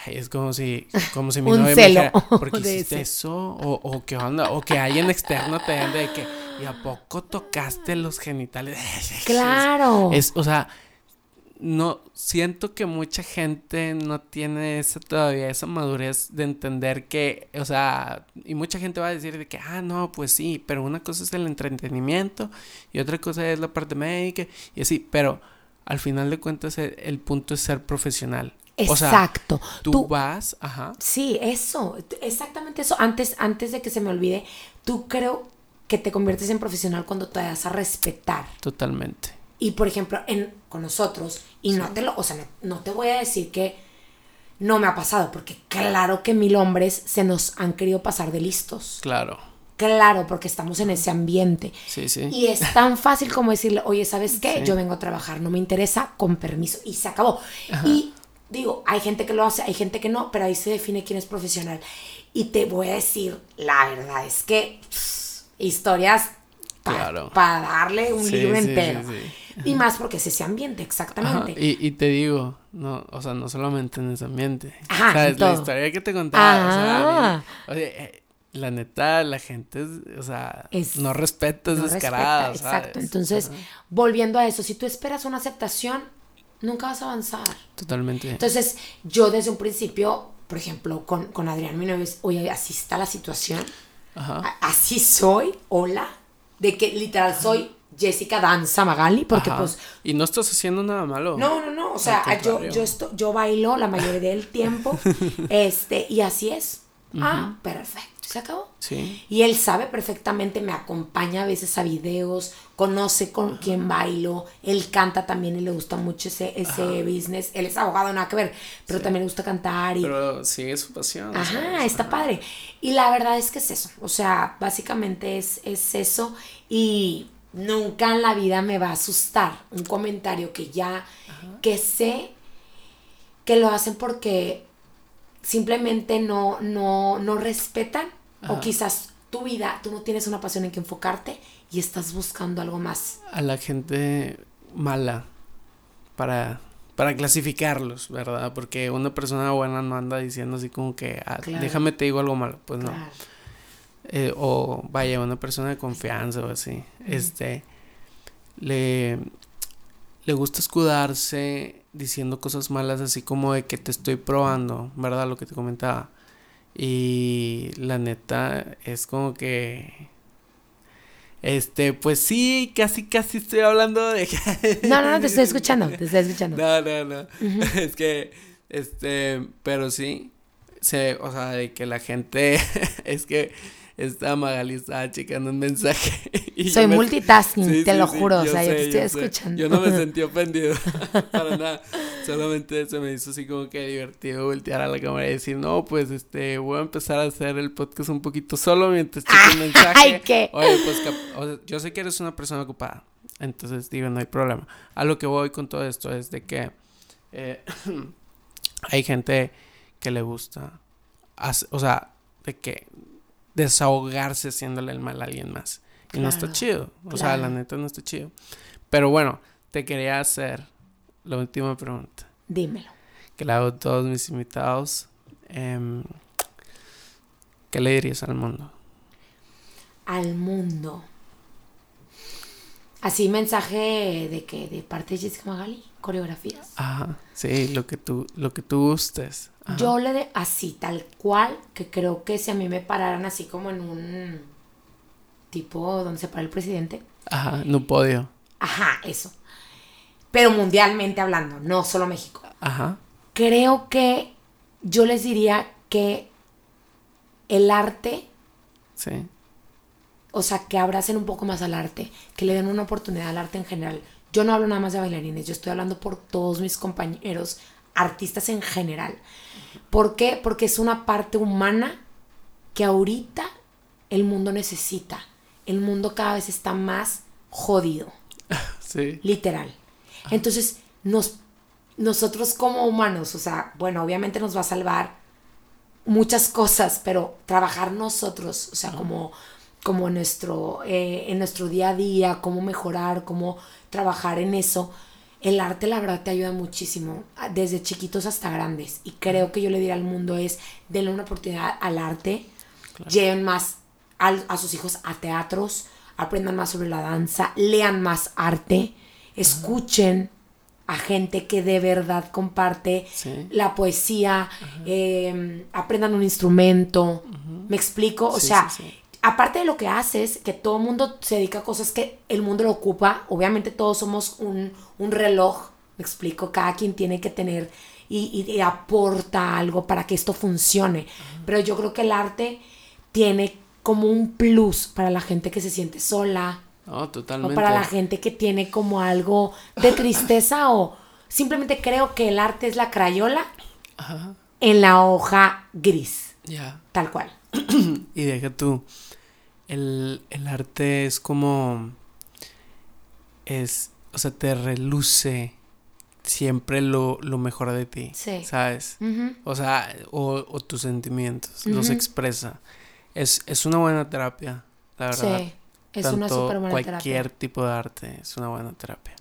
Ay, es como si, como si mi novia me dijera, ¿por qué hiciste eso? O, o qué onda, o que alguien externo te vende de que, ¿y a poco tocaste los genitales? Claro. Es, o sea, no, siento que mucha gente no tiene esa todavía, esa madurez de entender que, o sea, y mucha gente va a decir de que, ah, no, pues sí, pero una cosa es el entretenimiento y otra cosa es la parte médica y así, pero al final de cuentas el, el punto es ser profesional. O sea, Exacto. tú, Tú- vas, ajá, Sí, eso, exactamente eso. Antes, antes de que se me olvide, tú creo que te conviertes en profesional cuando te das a respetar. totalmente. Y por ejemplo, en, con nosotros, y no te lo, o sea, no, no te voy a decir que no me ha pasado, porque claro que mil hombres se nos han querido pasar de listos. Claro, Claro, porque estamos en ese ambiente. sí, sí. Y es tan fácil como decirle, oye, ¿sabes qué? Sí. Yo vengo a trabajar, no me interesa, con permiso. Y se acabó. Y digo, hay gente que lo hace, hay gente que no, pero ahí se define quién es profesional. Y te voy a decir, la verdad es que historias para Claro. darle un Sí, libro sí, entero. sí, sí. Y más porque es ese ambiente, Ajá, exactamente. Y, y te digo, no, o sea, no solamente en ese ambiente. Ajá, en ¿Sabes? La todo. historia que te contaba. O sea, Ah. oye, eh, la neta, la gente, es, o sea, Es- no respeta, es No descarada, respeta, ¿sabes? Exacto. Entonces, Ajá, volviendo a eso, si tú esperas una aceptación, nunca vas a avanzar. Totalmente. Entonces, yo desde un principio, por ejemplo, con, con Adrián, mi novio, es, oye, así está la situación, Ajá. así soy, hola, de que literal soy Jessica Danza Magali, porque Ajá. pues, Y no estás haciendo nada malo. no, no, no, o sea, yo, yo, esto, yo bailo la mayoría del tiempo, este, y así es. Ah, perfecto. Se acabó. Sí. Y él sabe perfectamente, me acompaña a veces a videos, conoce con quién bailo, él canta también y le gusta mucho ese, ese business. Él es abogado, nada que ver, pero también le gusta cantar. Y, Pero sigue su pasión. Ajá, ¿sabes? está padre. Y la verdad es que es eso. O sea, básicamente es, es eso. Y nunca en la vida me va a asustar un comentario que ya, que sé que lo hacen porque simplemente no, no, no respetan. O quizás tu vida, tú no tienes una pasión en que enfocarte y estás buscando algo más. A la gente mala para, para clasificarlos, ¿verdad? Porque una persona buena no anda diciendo así como que, ah, Claro. déjame te digo algo malo. Pues no. Eh, o vaya, una persona de confianza o así. Este, le, le gusta escudarse diciendo cosas malas así como de que te estoy probando, ¿verdad? Lo que te comentaba. Y la neta es como que... Este, pues sí, casi, casi estoy hablando de... No, no, no, te estoy escuchando, te estoy escuchando. No, no, no. Es que, este, pero sí, se, o sea, de que la gente, es que esta Magali estaba checando un mensaje. y Soy me- multitasking, Sí, te sí, lo sí, juro, o sea, yo te estoy yo sé. escuchando. Yo no me sentí ofendido para nada. Solamente se me hizo así como que divertido voltear a la cámara y decir, no, pues este, voy a empezar a hacer el podcast un poquito solo mientras checo un mensaje. Ay, ¿qué? Oye, pues cap- o sea, yo sé que eres una persona ocupada. Entonces digo, no hay problema. A lo que voy con todo esto es de que eh, hay gente que le gusta, hace- o sea, de que desahogarse haciéndole el mal a alguien más. Y no está chido. O sea, la neta no está chido. Pero bueno, te quería hacer la última pregunta Dímelo. que le hago a todos mis invitados. Em, ¿Qué le dirías al mundo? al mundo. Así mensaje de que de parte de Jessica Magali, coreografías. Ajá, sí, lo que tú, lo que tú gustes. Ajá. Yo le de así, tal cual, que creo que si a mí me pararan así como en un tipo donde se para el presidente. Ajá, no podio. Ajá, eso. Pero mundialmente hablando, no solo México. Ajá, Creo que yo les diría que el arte sí. o sea, que abracen un poco más al arte, que le den una oportunidad al arte en general. Yo no hablo nada más de bailarines, yo estoy hablando por todos mis compañeros, artistas en general. ¿Por qué? Porque es una parte humana que ahorita el mundo necesita. El mundo cada vez está más jodido, Sí. literal. Entonces, nos, nosotros como humanos, o sea, bueno, obviamente nos va a salvar muchas cosas, pero trabajar nosotros, o sea, como, como nuestro, eh, en nuestro día a día, cómo mejorar, cómo trabajar en eso. El arte, la verdad, te ayuda muchísimo, a- desde chiquitos hasta grandes. Y creo que yo le diría al mundo es, denle una oportunidad al arte, lleven más al- a sus hijos a teatros, aprendan más sobre la danza, lean más arte, escuchen a gente que de verdad comparte Sí. la poesía, eh, aprendan un instrumento, ¿me explico? O Sí, sea, sí. Aparte de lo que haces, que todo el mundo se dedica a cosas que el mundo lo ocupa, obviamente todos somos un, un reloj, ¿me explico? Cada quien tiene que tener y, y- y aporta algo para que esto funcione, pero yo creo que el arte tiene como un plus para la gente que se siente sola, No, o totalmente. para la gente que tiene como algo de tristeza o simplemente creo que el arte es la crayola en la hoja gris, ya. tal cual. Y deja tú. El, el arte es como. Es. O sea, te reluce siempre lo, lo mejor de ti. Sí. ¿Sabes? O sea, o, o tus sentimientos. Los expresa. Es, es una buena terapia, la verdad. Sí, es una Tanto súper buena cualquier terapia. tipo de arte es una buena terapia.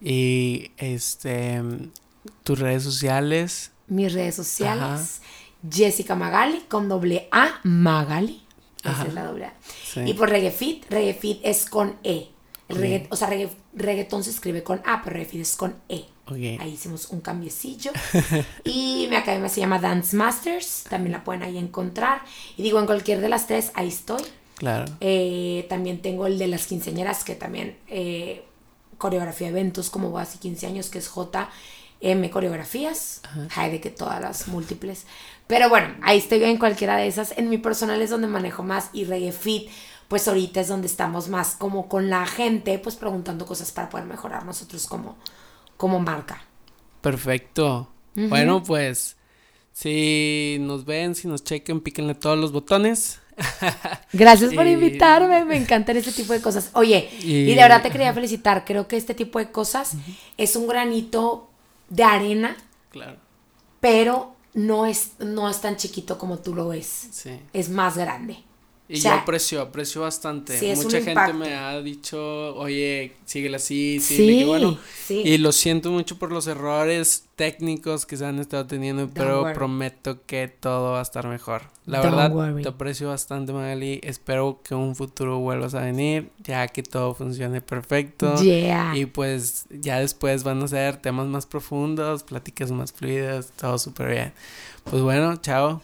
Y este. Tus redes sociales. Mis redes sociales, Jessica Magali con doble A, Magali. Esa Ajá. es la doble A. Sí. Y por Reggaefit, Reggaefit es con E. El Ok. regga- o sea, regga- reggaetón se escribe con A, pero Reggaefit es con E. Ok. Ahí hicimos un cambiecillo. y mi academia se llama Dance Masters. También la pueden ahí encontrar. Y digo, en cualquier de las tres, ahí estoy. Claro. Eh, también tengo el de las quinceañeras, que también eh, coreografía eventos como bodas y 15 años, que es JM Coreografías. Hay de que todas las múltiples. Pero bueno, ahí estoy en cualquiera de esas. En mi personal es donde manejo más y Reggae Fit, pues ahorita es donde estamos más como con la gente, pues preguntando cosas para poder mejorar nosotros como, como marca. Perfecto. Bueno, pues si nos ven, si nos chequen, píquenle todos los botones. Gracias por invitarme, me encantan este tipo de cosas. Oye, y, de verdad te quería felicitar, creo que este tipo de cosas es un granito de arena. Claro. Pero no es, no es tan chiquito como tú lo ves. Sí. Es más grande. Y yo aprecio, aprecio bastante. Mucha gente me ha dicho, oye, síguela así, sí, bueno. Y lo siento mucho por los errores técnicos que se han estado teniendo, pero prometo que todo va a estar mejor. La verdad, te aprecio bastante, Magali. Espero que en un futuro vuelvas a venir, ya que todo funcione perfecto. Y pues ya después van a ser temas más profundos, pláticas más fluidas, todo súper bien. Pues bueno, chao.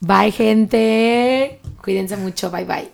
Bye, gente. Cuídense mucho. Bye, bye.